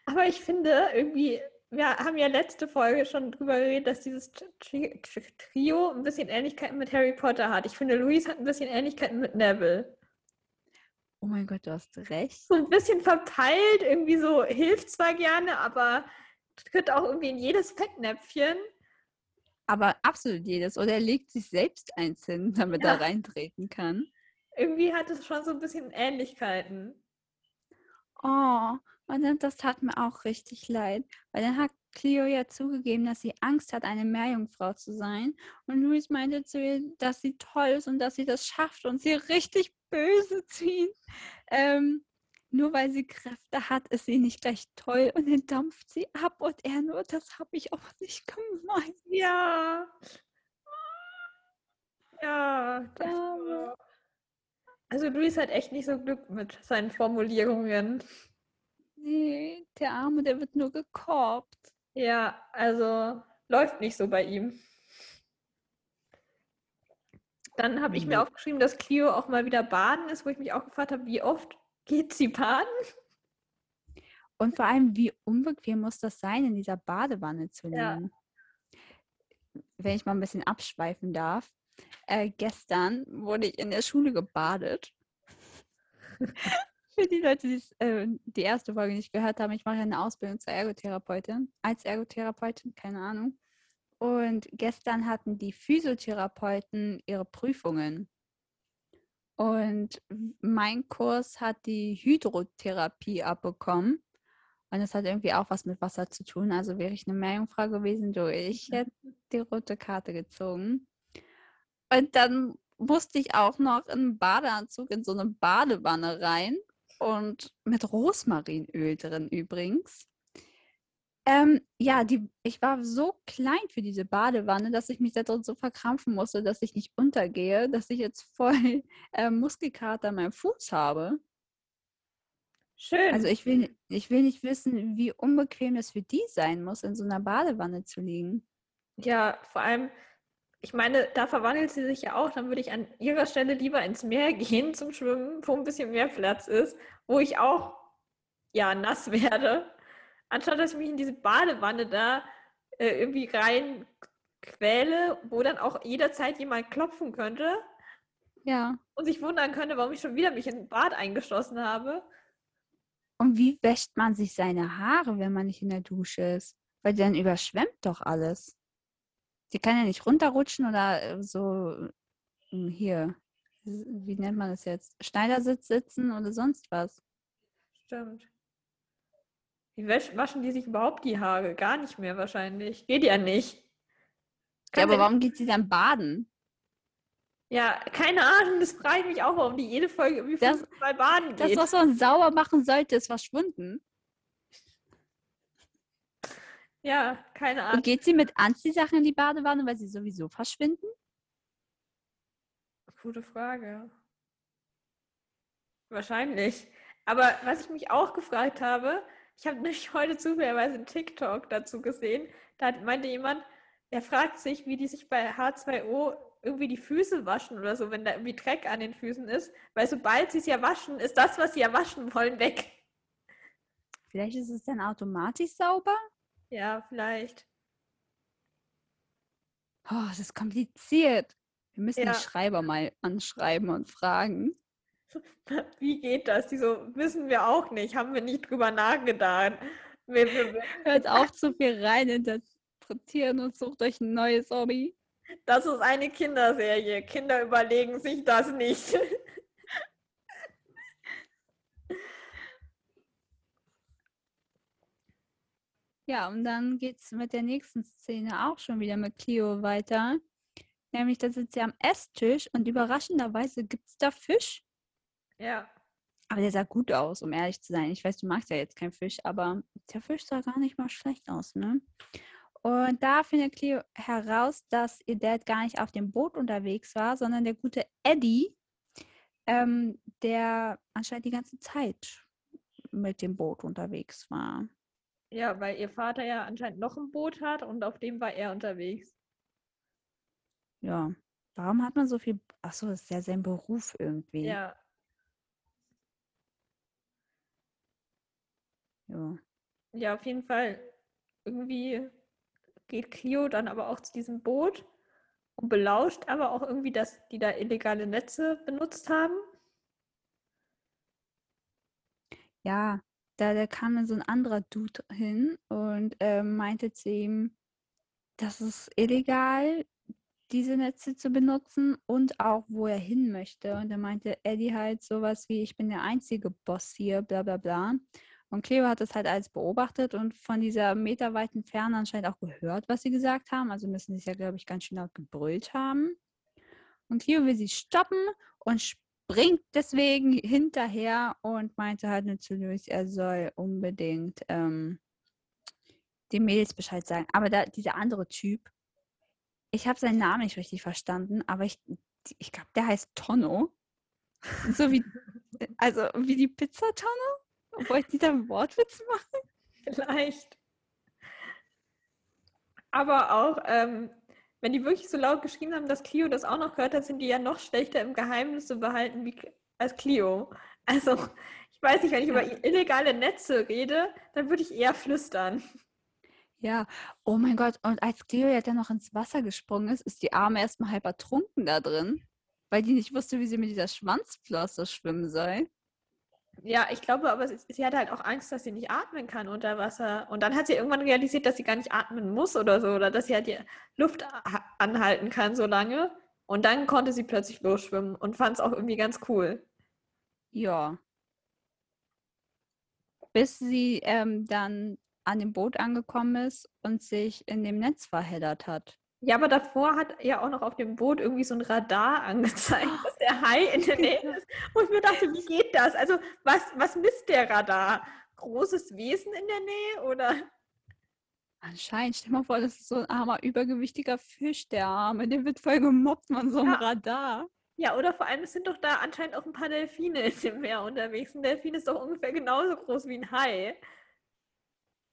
Aber ich finde irgendwie, wir haben ja letzte Folge schon drüber geredet, dass dieses Tri Tri Trio ein bisschen Ähnlichkeiten mit Harry Potter hat. Ich finde, Luis hat ein bisschen Ähnlichkeiten mit Neville. Oh mein Gott, du hast recht. So ein bisschen verpeilt, irgendwie so, hilft zwar gerne, aber tritt auch irgendwie in jedes Fettnäpfchen. Aber absolut jedes. Oder er legt sich selbst eins hin, damit Ja. er reintreten kann. Irgendwie hat es schon so ein bisschen Ähnlichkeiten. Oh, und das tat mir auch richtig leid. Weil dann hat Cleo ja zugegeben, dass sie Angst hat, eine Meerjungfrau zu sein. Und Luis meinte zu ihr, dass sie toll ist und dass sie das schafft und sie richtig böse zu ihm. Ähm, nur weil sie Kräfte hat, ist sie nicht gleich toll und dann dampft sie ab und er nur, das habe ich auch nicht gemeint. Ja. Ja. das Arme. war- Also Luis hat echt nicht so Glück mit seinen Formulierungen. Nee, der Arme, der wird nur gekorbt. Ja, also läuft nicht so bei ihm. Dann habe ich mir Nee. aufgeschrieben, dass Clio auch mal wieder baden ist, wo ich mich auch gefragt habe, wie oft geht sie baden? Und vor allem, wie unbequem muss das sein, in dieser Badewanne zu Ja. liegen? Wenn ich mal ein bisschen abschweifen darf. Äh, gestern wurde ich in der Schule gebadet. Für die Leute, die äh, die erste Folge nicht gehört haben, ich mache ja eine Ausbildung zur Ergotherapeutin. Als Ergotherapeutin, keine Ahnung. Und gestern hatten die Physiotherapeuten ihre Prüfungen. Und mein Kurs hat die Hydrotherapie abbekommen. Und das hat irgendwie auch was mit Wasser zu tun. Also wäre ich eine Meerjungfrau gewesen, du, ich hätte die rote Karte gezogen. Und dann musste ich auch noch in einen Badeanzug in so eine Badewanne rein und mit Rosmarinöl drin übrigens. Ähm, ja, die, ich war so klein für diese Badewanne, dass ich mich da drin so verkrampfen musste, dass ich nicht untergehe, dass ich jetzt voll äh, Muskelkater an meinem Fuß habe. Schön. Also ich will, ich will nicht wissen, wie unbequem es für die sein muss, in so einer Badewanne zu liegen. Ja, vor allem, ich meine, da verwandelt sie sich ja auch. Dann würde ich an ihrer Stelle lieber ins Meer gehen zum Schwimmen, wo ein bisschen mehr Platz ist, wo ich auch ja nass werde, anstatt dass ich mich in diese Badewanne da äh, irgendwie rein quäle, wo dann auch jederzeit jemand klopfen könnte Ja. und sich wundern könnte, warum ich schon wieder mich in ein Bad eingeschlossen habe. Und wie wäscht man sich seine Haare, wenn man nicht in der Dusche ist? Weil dann überschwemmt doch alles. Sie kann ja nicht runterrutschen oder äh, so äh, hier, wie nennt man das jetzt? Schneidersitz sitzen oder sonst was. Stimmt. Wie waschen die sich überhaupt die Haare? Gar nicht mehr wahrscheinlich. Geht ja nicht. Ja, aber warum geht sie dann baden? Ja, keine Ahnung, das frage ich mich auch, warum die jede Folge irgendwie Das- fünfmal baden Das, geht. was man sauber machen sollte, ist verschwunden. ja, keine Und Ahnung. geht sie mit Anziehsachen in die Badewanne, weil sie sowieso verschwinden? Gute Frage. Wahrscheinlich. Aber was ich mich auch gefragt habe, ich habe nämlich heute zufälligerweise einen TikTok dazu gesehen, da meinte jemand, der fragt sich, wie die sich bei H2O irgendwie die Füße waschen oder so, wenn da irgendwie Dreck an den Füßen ist, weil sobald sie es ja waschen, ist das, was sie ja waschen wollen, weg. Vielleicht ist es dann automatisch sauber? Ja, vielleicht. Oh, das ist kompliziert. Wir müssen Ja. die Schreiber mal anschreiben und fragen. Wie geht das? Die so, wissen wir auch nicht, haben wir nicht drüber nachgedacht. Hört auf, zu viel rein interpretieren und sucht euch ein neues Hobby. Das ist eine Kinderserie. Kinder überlegen sich das nicht. Ja, und dann geht es mit der nächsten Szene auch schon wieder mit Clio weiter. Nämlich, da sitzt sie am Esstisch und überraschenderweise gibt es da Fisch. Ja. Aber der sah gut aus, um ehrlich zu sein. Ich weiß, du magst ja jetzt keinen Fisch, aber der Fisch sah gar nicht mal schlecht aus, ne? Und da findet Cleo heraus, dass ihr Dad gar nicht auf dem Boot unterwegs war, sondern der gute Eddie, ähm, der anscheinend die ganze Zeit mit dem Boot unterwegs war. Ja, weil ihr Vater ja anscheinend noch ein Boot hat und auf dem war er unterwegs. Ja. Warum hat man so viel? Achso, das ist ja sein Beruf irgendwie. Ja. Ja. Ja, auf jeden Fall. Irgendwie geht Clio dann aber auch zu diesem Boot und belauscht aber auch irgendwie, dass die da illegale Netze benutzt haben. Ja, da, da kam dann so ein anderer Dude hin und ähm, meinte zu ihm, das ist illegal, diese Netze zu benutzen und auch, wo er hin möchte. Und da meinte Eddie halt sowas wie, ich bin der einzige Boss hier, bla bla bla. Und Cleo hat das halt alles beobachtet und von dieser meterweiten Ferne anscheinend auch gehört, was sie gesagt haben. Also müssen sie es ja, glaube ich, ganz schön laut gebrüllt haben. Und Cleo will sie stoppen und springt deswegen hinterher und meinte halt nur zu Luis, er soll unbedingt ähm, den Mädels Bescheid sagen. Aber da, dieser andere Typ, ich habe seinen Namen nicht richtig verstanden, aber ich, ich glaube, der heißt Tonno. So wie, also wie die Pizzatonne. Wollte die da einen Wortwitz machen? Vielleicht. Aber auch, ähm, wenn die wirklich so laut geschrien haben, dass Clio das auch noch gehört hat, sind die ja noch schlechter im Geheimnis zu behalten wie, als Clio. Also, ich weiß nicht, wenn ich Ja. über illegale Netze rede, dann würde ich eher flüstern. Ja, oh mein Gott. Und als Cleo ja dann noch ins Wasser gesprungen ist, ist die Arme erstmal halb ertrunken da drin, weil die nicht wusste, wie sie mit dieser Schwanzflosse schwimmen soll. Ja, ich glaube, aber sie, sie hatte halt auch Angst, dass sie nicht atmen kann unter Wasser. Und dann hat sie irgendwann realisiert, dass sie gar nicht atmen muss oder so, oder dass sie halt die Luft anhalten kann so lange. Und dann konnte sie plötzlich losschwimmen und fand es auch irgendwie ganz cool. Ja. Bis sie ähm, dann an dem Boot angekommen ist und sich in dem Netz verheddert hat. Ja, aber davor hat ja auch noch auf dem Boot irgendwie so ein Radar angezeigt, dass der Hai in der Nähe ist. Wo ich mir dachte, wie geht das? Also, was, was misst der Radar? Großes Wesen in der Nähe oder? Anscheinend, stell mal vor, das ist so ein armer, übergewichtiger Fisch, der Arme. Der wird voll gemobbt von so einem Ja. Radar. Ja, oder vor allem, es sind doch da anscheinend auch ein paar Delfine in dem Meer unterwegs. Ein Delfin ist doch ungefähr genauso groß wie ein Hai.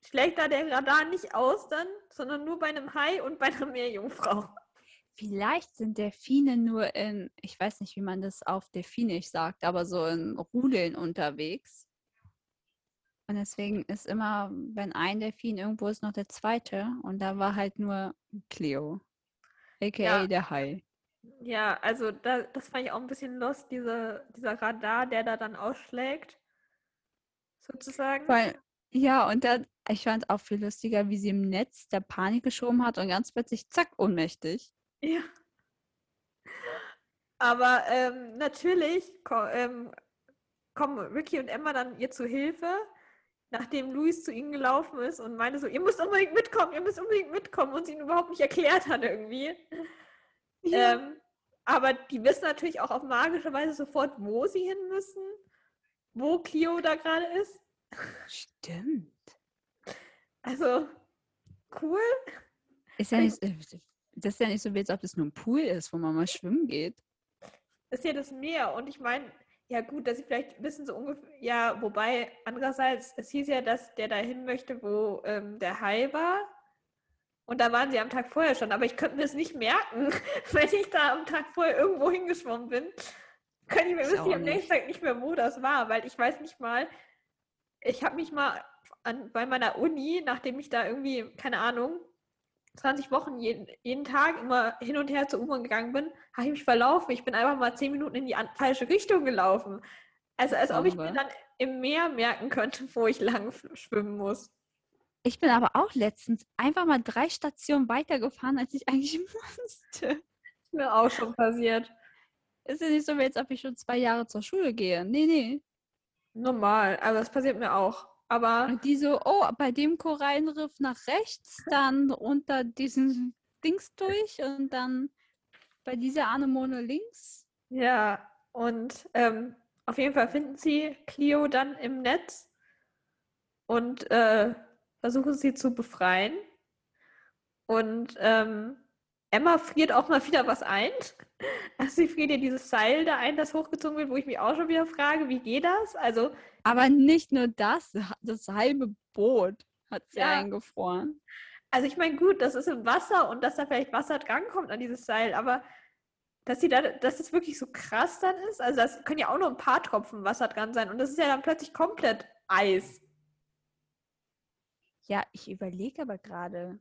Schlägt da der Radar nicht aus dann, sondern nur bei einem Hai und bei einer Meerjungfrau. Vielleicht sind Delfine nur in, ich weiß nicht, wie man das auf Delfinisch sagt, aber so in Rudeln unterwegs. Und deswegen ist immer, wenn ein Delfin irgendwo ist, noch der zweite. Und da war halt nur Cleo, aka Ja. der Hai. Ja, also da, das fand ich auch ein bisschen lost, diese, dieser Radar, der da dann ausschlägt. Sozusagen. Weil, ja, und dann, ich fand es auch viel lustiger, wie sie im Netz der Panik geschoben hat und ganz plötzlich, zack, ohnmächtig. Ja. Aber ähm, natürlich ko ähm, kommen Ricky und Emma dann ihr zu Hilfe, nachdem Luis zu ihnen gelaufen ist und meinte so, ihr müsst unbedingt mitkommen, ihr müsst unbedingt mitkommen und sie ihnen überhaupt nicht erklärt hat irgendwie. Ähm, aber die wissen natürlich auch auf magische Weise sofort, wo sie hin müssen, wo Clio da gerade ist. Stimmt. Also cool. Ist ja nicht, äh, das ist ja nicht so, wie als ob das nur ein Pool ist, wo man mal schwimmen geht. ist ja das Meer. Und ich meine, ja gut, dass sie vielleicht wissen so ungefähr, ja, wobei andererseits, es hieß ja, dass der dahin möchte, wo ähm, der Hai war. Und da waren sie am Tag vorher schon. Aber ich könnte mir es nicht merken, wenn ich da am Tag vorher irgendwo hingeschwommen bin. Könnte ich mir ich auch am nächsten Tag nicht mehr, wo das war, weil ich weiß nicht mal, ich habe mich mal an, bei meiner Uni, nachdem ich da irgendwie, keine Ahnung, 20 Wochen jeden, jeden Tag immer hin und her zur U-Bahn gegangen bin, habe ich mich verlaufen. Ich bin einfach mal 10 Minuten in die falsche Richtung gelaufen. Also als ob ich mir dann im Meer merken könnte, wo ich lang schwimmen muss. Ich bin aber auch letztens einfach mal drei Stationen weitergefahren, als ich eigentlich musste. Ist mir auch schon passiert. Ist ja nicht so, als ob ich schon zwei Jahre zur Schule gehe. Nee, nee. Normal, aber das passiert mir auch. Aber Und die so, oh, bei dem Korallenriff nach rechts, dann unter diesen Dings durch und dann bei dieser Anemone links. ja, und ähm, auf jeden Fall finden sie Clio dann im Netz und äh, versuchen sie zu befreien. Und ähm, Emma friert auch mal wieder was ein. Also sie friert ihr dieses Seil da ein, das hochgezogen wird, wo ich mich auch schon wieder frage, wie geht das? Also Aber nicht nur das, das halbe Boot hat sie Ja. eingefroren. Also ich meine, gut, das ist im Wasser und dass da vielleicht Wasser dran kommt an dieses Seil, aber dass sie da, dass das wirklich so krass dann ist, also das können ja auch nur ein paar Tropfen Wasser dran sein und das ist ja dann plötzlich komplett Eis. Ja, ich überlege aber gerade,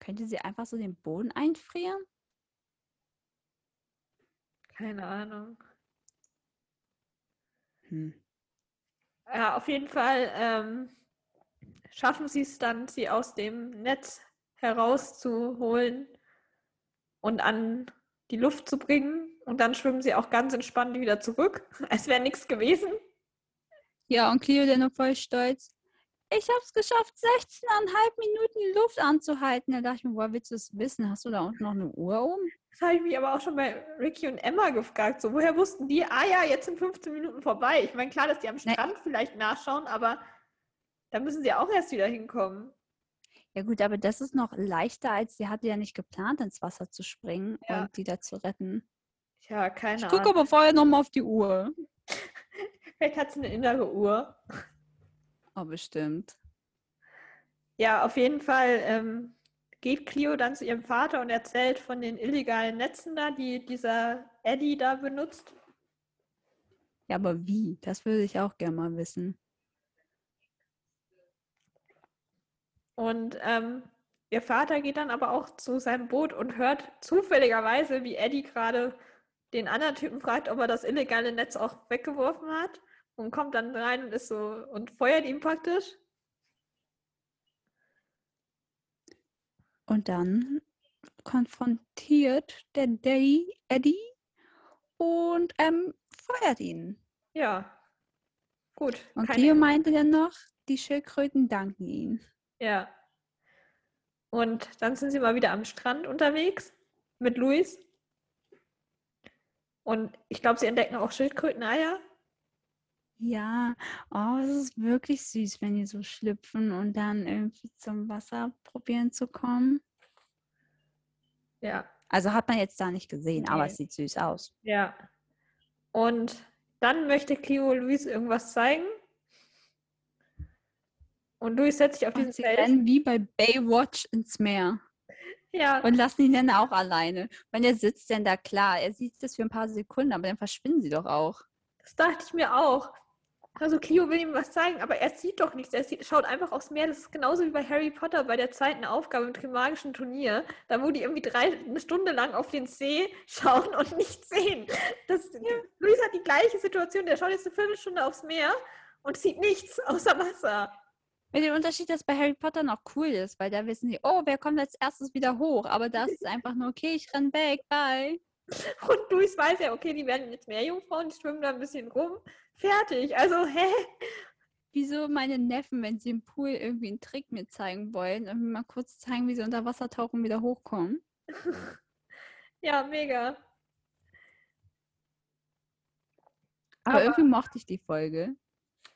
könnte sie einfach so den Boden einfrieren? Keine Ahnung. Hm. Ja, auf jeden Fall ähm, schaffen sie es dann, sie aus dem Netz herauszuholen und an die Luft zu bringen. Und dann schwimmen sie auch ganz entspannt wieder zurück, als wäre nichts gewesen. Ja, und Clio dann noch voll stolz. Ich habe es geschafft, 16,5 Minuten Luft anzuhalten. Da dachte ich mir, woher willst du es wissen? Hast du da unten noch eine Uhr um? Das habe ich mich aber auch schon bei Ricky und Emma gefragt. So, woher wussten die, ah ja, jetzt sind 15 Minuten vorbei. Ich meine, klar, dass die am. Strand vielleicht nachschauen, aber da müssen sie auch erst wieder hinkommen. Ja gut, aber das ist noch leichter, als sie hatte ja nicht geplant, ins Wasser zu springen Ja. und die da zu retten. Tja, keine Ich Ahnung. gucke aber vorher nochmal auf die Uhr. Vielleicht hat sie eine innere Uhr. Oh, bestimmt. Ja, auf jeden Fall ähm, geht Clio dann zu ihrem Vater und erzählt von den illegalen Netzen da, die dieser Eddie da benutzt. Ja, aber wie? Das würde ich auch gerne mal wissen. Und ähm, ihr Vater geht dann aber auch zu seinem Boot und hört zufälligerweise, wie Eddie gerade den anderen Typen fragt, ob er das illegale Netz auch weggeworfen hat. Und kommt dann rein und ist so und feuert ihn praktisch. Und dann konfrontiert der Daddy Eddie und ähm, feuert ihn. Ja. Gut. Und Cleo meinte dann noch, die Schildkröten danken ihm. Ja. Und dann sind sie mal wieder am Strand unterwegs mit Luis. Und ich glaube, sie entdecken auch Schildkröteneier. Ja, oh, es ist wirklich süß, wenn die so schlüpfen und dann irgendwie zum Wasser probieren zu kommen. Ja. Also hat man jetzt da nicht gesehen, aber Nee. es sieht süß aus. Ja. Und dann möchte Clio Luis irgendwas zeigen. Und Luis setzt sich auf diesen Felsen. rennen wie bei Baywatch ins Meer Ja, und lassen ihn dann auch alleine. Wenn er sitzt denn da klar, er sieht das für ein paar Sekunden, aber dann verschwinden sie doch auch. das dachte ich mir auch. Also Clio will ihm was zeigen, aber er sieht doch nichts. Er sieht, schaut einfach aufs Meer. Das ist genauso wie bei Harry Potter bei der zweiten Aufgabe im Trimagischen Turnier. Da wo die irgendwie drei, eine Stunde lang auf den See schauen und nichts sehen. Das, Luis hat die gleiche Situation. Der schaut jetzt eine Viertelstunde aufs Meer und sieht nichts außer Wasser. Mit dem Unterschied, dass bei Harry Potter noch cool ist, weil da wissen sie, oh, wer kommt als erstes wieder hoch? Aber das ist einfach nur, okay, ich renn weg, bye. Und Luis weiß ja, okay, die werden jetzt mehr Jungfrauen, die schwimmen da ein bisschen rum. Fertig. Also, hä? Wieso meine Neffen, wenn sie im Pool irgendwie einen Trick mir zeigen wollen, irgendwie mal kurz zeigen, wie sie unter Wasser tauchen und wieder hochkommen? Ja, mega. Aber, Aber- irgendwie mochte ich die Folge.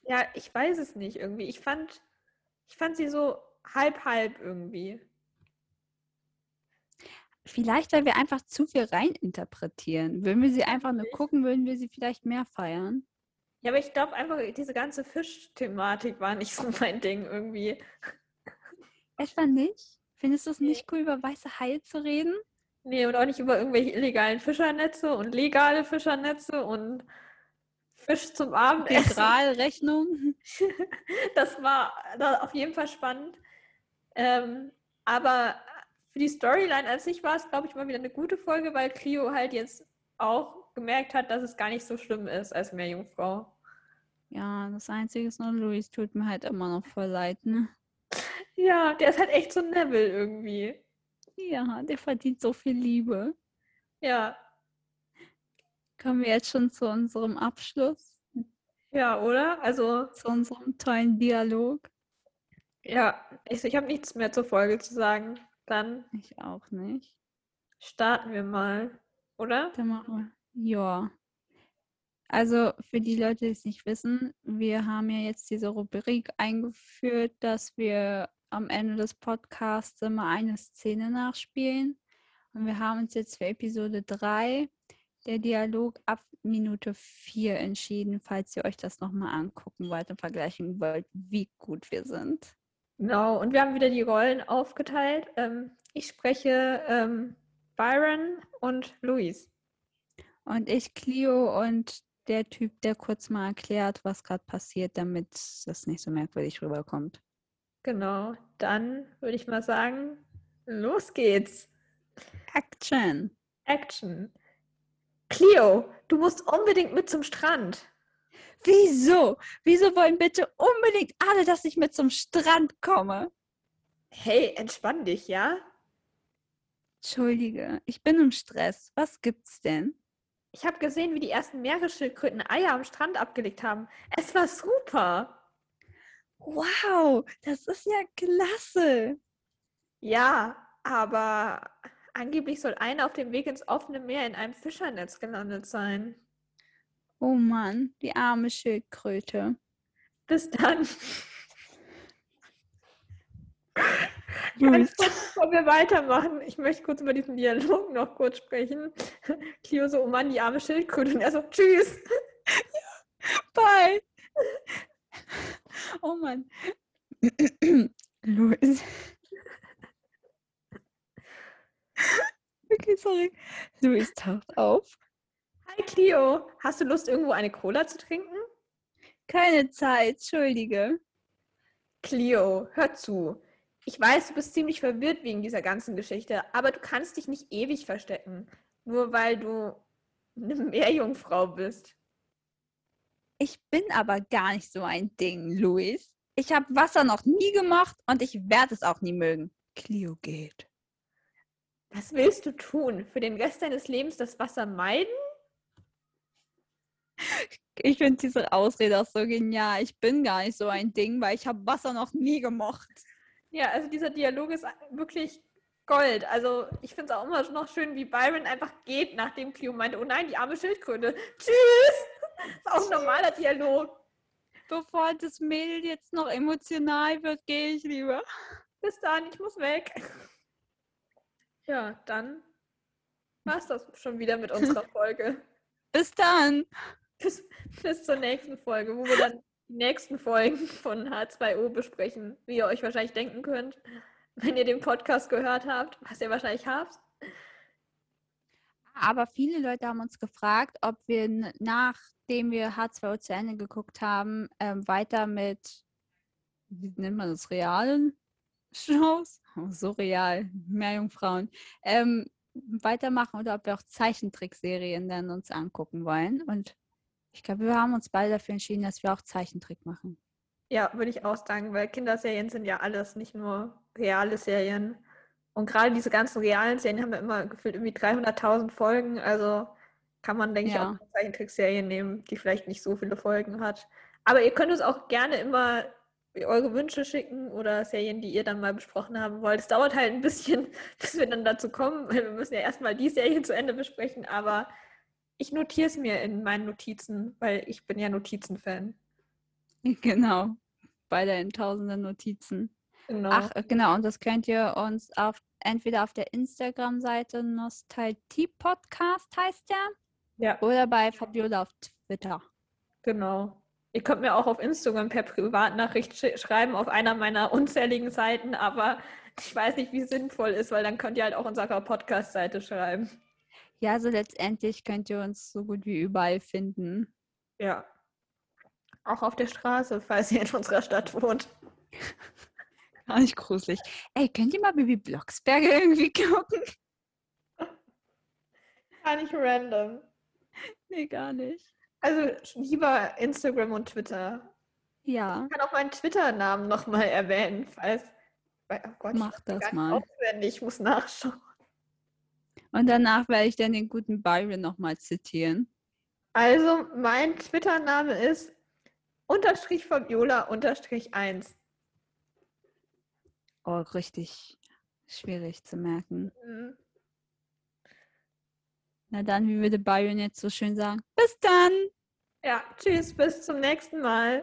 Ja, ich weiß es nicht irgendwie. Ich fand, ich fand sie so halb halb irgendwie. Vielleicht, weil wir einfach zu viel reininterpretieren. Würden wir sie einfach nur gucken, würden wir sie vielleicht mehr feiern. Ja, aber ich glaube einfach, diese ganze Fischthematik war nicht so mein Ding irgendwie. Etwa nicht? Findest du es nicht cool, über weiße Haie zu reden? Nee, und auch nicht über irgendwelche illegalen Fischernetze und legale Fischernetze und Fisch zum Abendessen. Integralrechnung? Das war da auf jeden Fall spannend. Ähm, aber für die Storyline an sich war es, glaube ich, mal wieder eine gute Folge, weil Clio halt jetzt auch gemerkt hat, dass es gar nicht so schlimm ist als Meerjungfrau. Ja, das Einzige ist nur, Luis tut mir halt immer noch voll leid, ne? Ja, der ist halt echt so Neville irgendwie. Ja, der verdient so viel Liebe. Ja, Kommen wir jetzt schon zu unserem Abschluss, ja, oder? Also, zu unserem tollen Dialog? ja, ich, ich habe nichts mehr zur Folge zu sagen. Dann Ich auch nicht. starten wir mal, oder? Dann machen wir. Ja. Also für die Leute, die es nicht wissen, wir haben ja jetzt diese Rubrik eingeführt, dass wir am Ende des Podcasts immer eine Szene nachspielen. Und wir haben uns jetzt für Episode 3 der Dialog ab Minute 4 entschieden, falls ihr euch das nochmal angucken wollt und vergleichen wollt, wie gut wir sind. Genau, und wir haben wieder die Rollen aufgeteilt. Ähm, ich spreche ähm, Byron und Luis. Und ich, Clio und der Typ, der kurz mal erklärt, was gerade passiert, damit das nicht so merkwürdig rüberkommt. Genau, dann würde ich mal sagen, los geht's. Action! Action. Cleo, du musst unbedingt mit zum Strand. Wieso? Wieso wollen bitte unbedingt alle, dass ich mit zum Strand komme? Hey, entspann dich, ja? Entschuldige, ich bin im Stress. Was gibt's denn? Ich habe gesehen, wie die ersten Meeresschildkröten Eier am Strand abgelegt haben. Es war super. Wow, das ist ja klasse. Ja, aber angeblich soll einer auf dem Weg ins offene Meer in einem Fischernetz gelandet sein. Oh Mann, die arme Schildkröte. Bis dann. Ganz kurz, bevor wir weitermachen, ich möchte kurz über diesen Dialog noch kurz sprechen. Clio so, oh Mann, die arme Schildkröte. Und er so, tschüss. bye. Oh Mann. Luis. Okay, sorry. Luis taucht auf. Hi Clio, hast du Lust, irgendwo eine Cola zu trinken? Keine Zeit, entschuldige. Clio, hör zu. Ich weiß, du bist ziemlich verwirrt wegen dieser ganzen Geschichte, aber du kannst dich nicht ewig verstecken, nur weil du eine Meerjungfrau bist. Ich bin aber gar nicht so ein Ding, Luis. Ich habe Wasser noch nie gemacht und ich werde es auch nie mögen. Clio geht. Was willst du tun? Für den Rest deines Lebens das Wasser meiden? Ich finde diese Ausrede auch so genial. Ich bin gar nicht so ein Ding, weil ich habe Wasser noch nie gemocht. Ja, also dieser Dialog ist wirklich Gold. Also ich finde es auch immer noch schön, wie Byron einfach geht, nachdem Clio meinte, oh nein, die arme Schildkröte. Tschüss! ist auch ein normaler Dialog. bevor das Mädel jetzt noch emotional wird, gehe ich lieber. Bis dann, ich muss weg. Ja, dann war es das schon wieder mit unserer Folge. Bis dann. Bis, bis zur nächsten Folge, wo wir dann die nächsten Folgen von H2O besprechen, wie ihr euch wahrscheinlich denken könnt, wenn ihr den Podcast gehört habt, was ihr wahrscheinlich habt. Aber viele Leute haben uns gefragt, ob wir nachdem wir H2O zu Ende geguckt haben, ähm, weiter mit, wie nennt man das, realen Shows? Oh, so mehr Jungfrauen. Ähm, weitermachen oder ob wir auch Zeichentrickserien dann uns angucken wollen. Und ich glaube, wir haben uns beide dafür entschieden, dass wir auch Zeichentrick machen. Ja, würde ich auch sagen, weil Kinderserien sind ja alles, nicht nur reale Serien. Und gerade diese ganzen realen Serien haben ja immer gefühlt irgendwie 300.000 Folgen. Also kann man, denke ja. ich, auch eine Zeichentrickserie nehmen, die vielleicht nicht so viele Folgen hat. Aber ihr könnt uns auch gerne immer eure Wünsche schicken oder Serien, die ihr dann mal besprochen haben wollt. Es dauert halt ein bisschen, bis wir dann dazu kommen, weil wir müssen ja erstmal die Serien zu Ende besprechen. Aber ich notiere es mir in meinen Notizen, weil ich bin ja Notizen-Fan. Genau, beide in tausenden Notizen. Genau. Ach, äh, genau, und das könnt ihr uns auf entweder auf der Instagram-Seite Nostalgie Podcast heißt der. Ja. Oder bei Fabiola auf Twitter. Genau. Ihr könnt mir auch auf Instagram per Privatnachricht sch schreiben auf einer meiner unzähligen Seiten, aber ich weiß nicht, wie sinnvoll ist, weil dann könnt ihr halt auch unserer Podcast-Seite schreiben. Ja, so letztendlich könnt ihr uns so gut wie überall finden. Ja. Auch auf der Straße, falls ihr in unserer Stadt wohnt. Gar nicht gruselig. Ey, könnt ihr mal Baby Blocksberge irgendwie gucken? Gar nicht random. Nee, gar nicht. Also lieber Instagram und Twitter. Ja. Ich kann auch meinen Twitter-Namen nochmal erwähnen, falls. Oh Gott, Mach das mal. Aufwendig. Ich muss nachschauen. Und danach werde ich dann den guten Byron nochmal zitieren. Also, mein Twitter-Name ist unterstrich Fabiola unterstrich 1. Oh, richtig schwierig zu merken. Mhm. Na dann, wie würde Byron jetzt so schön sagen? Bis dann! Ja, tschüss, bis zum nächsten Mal.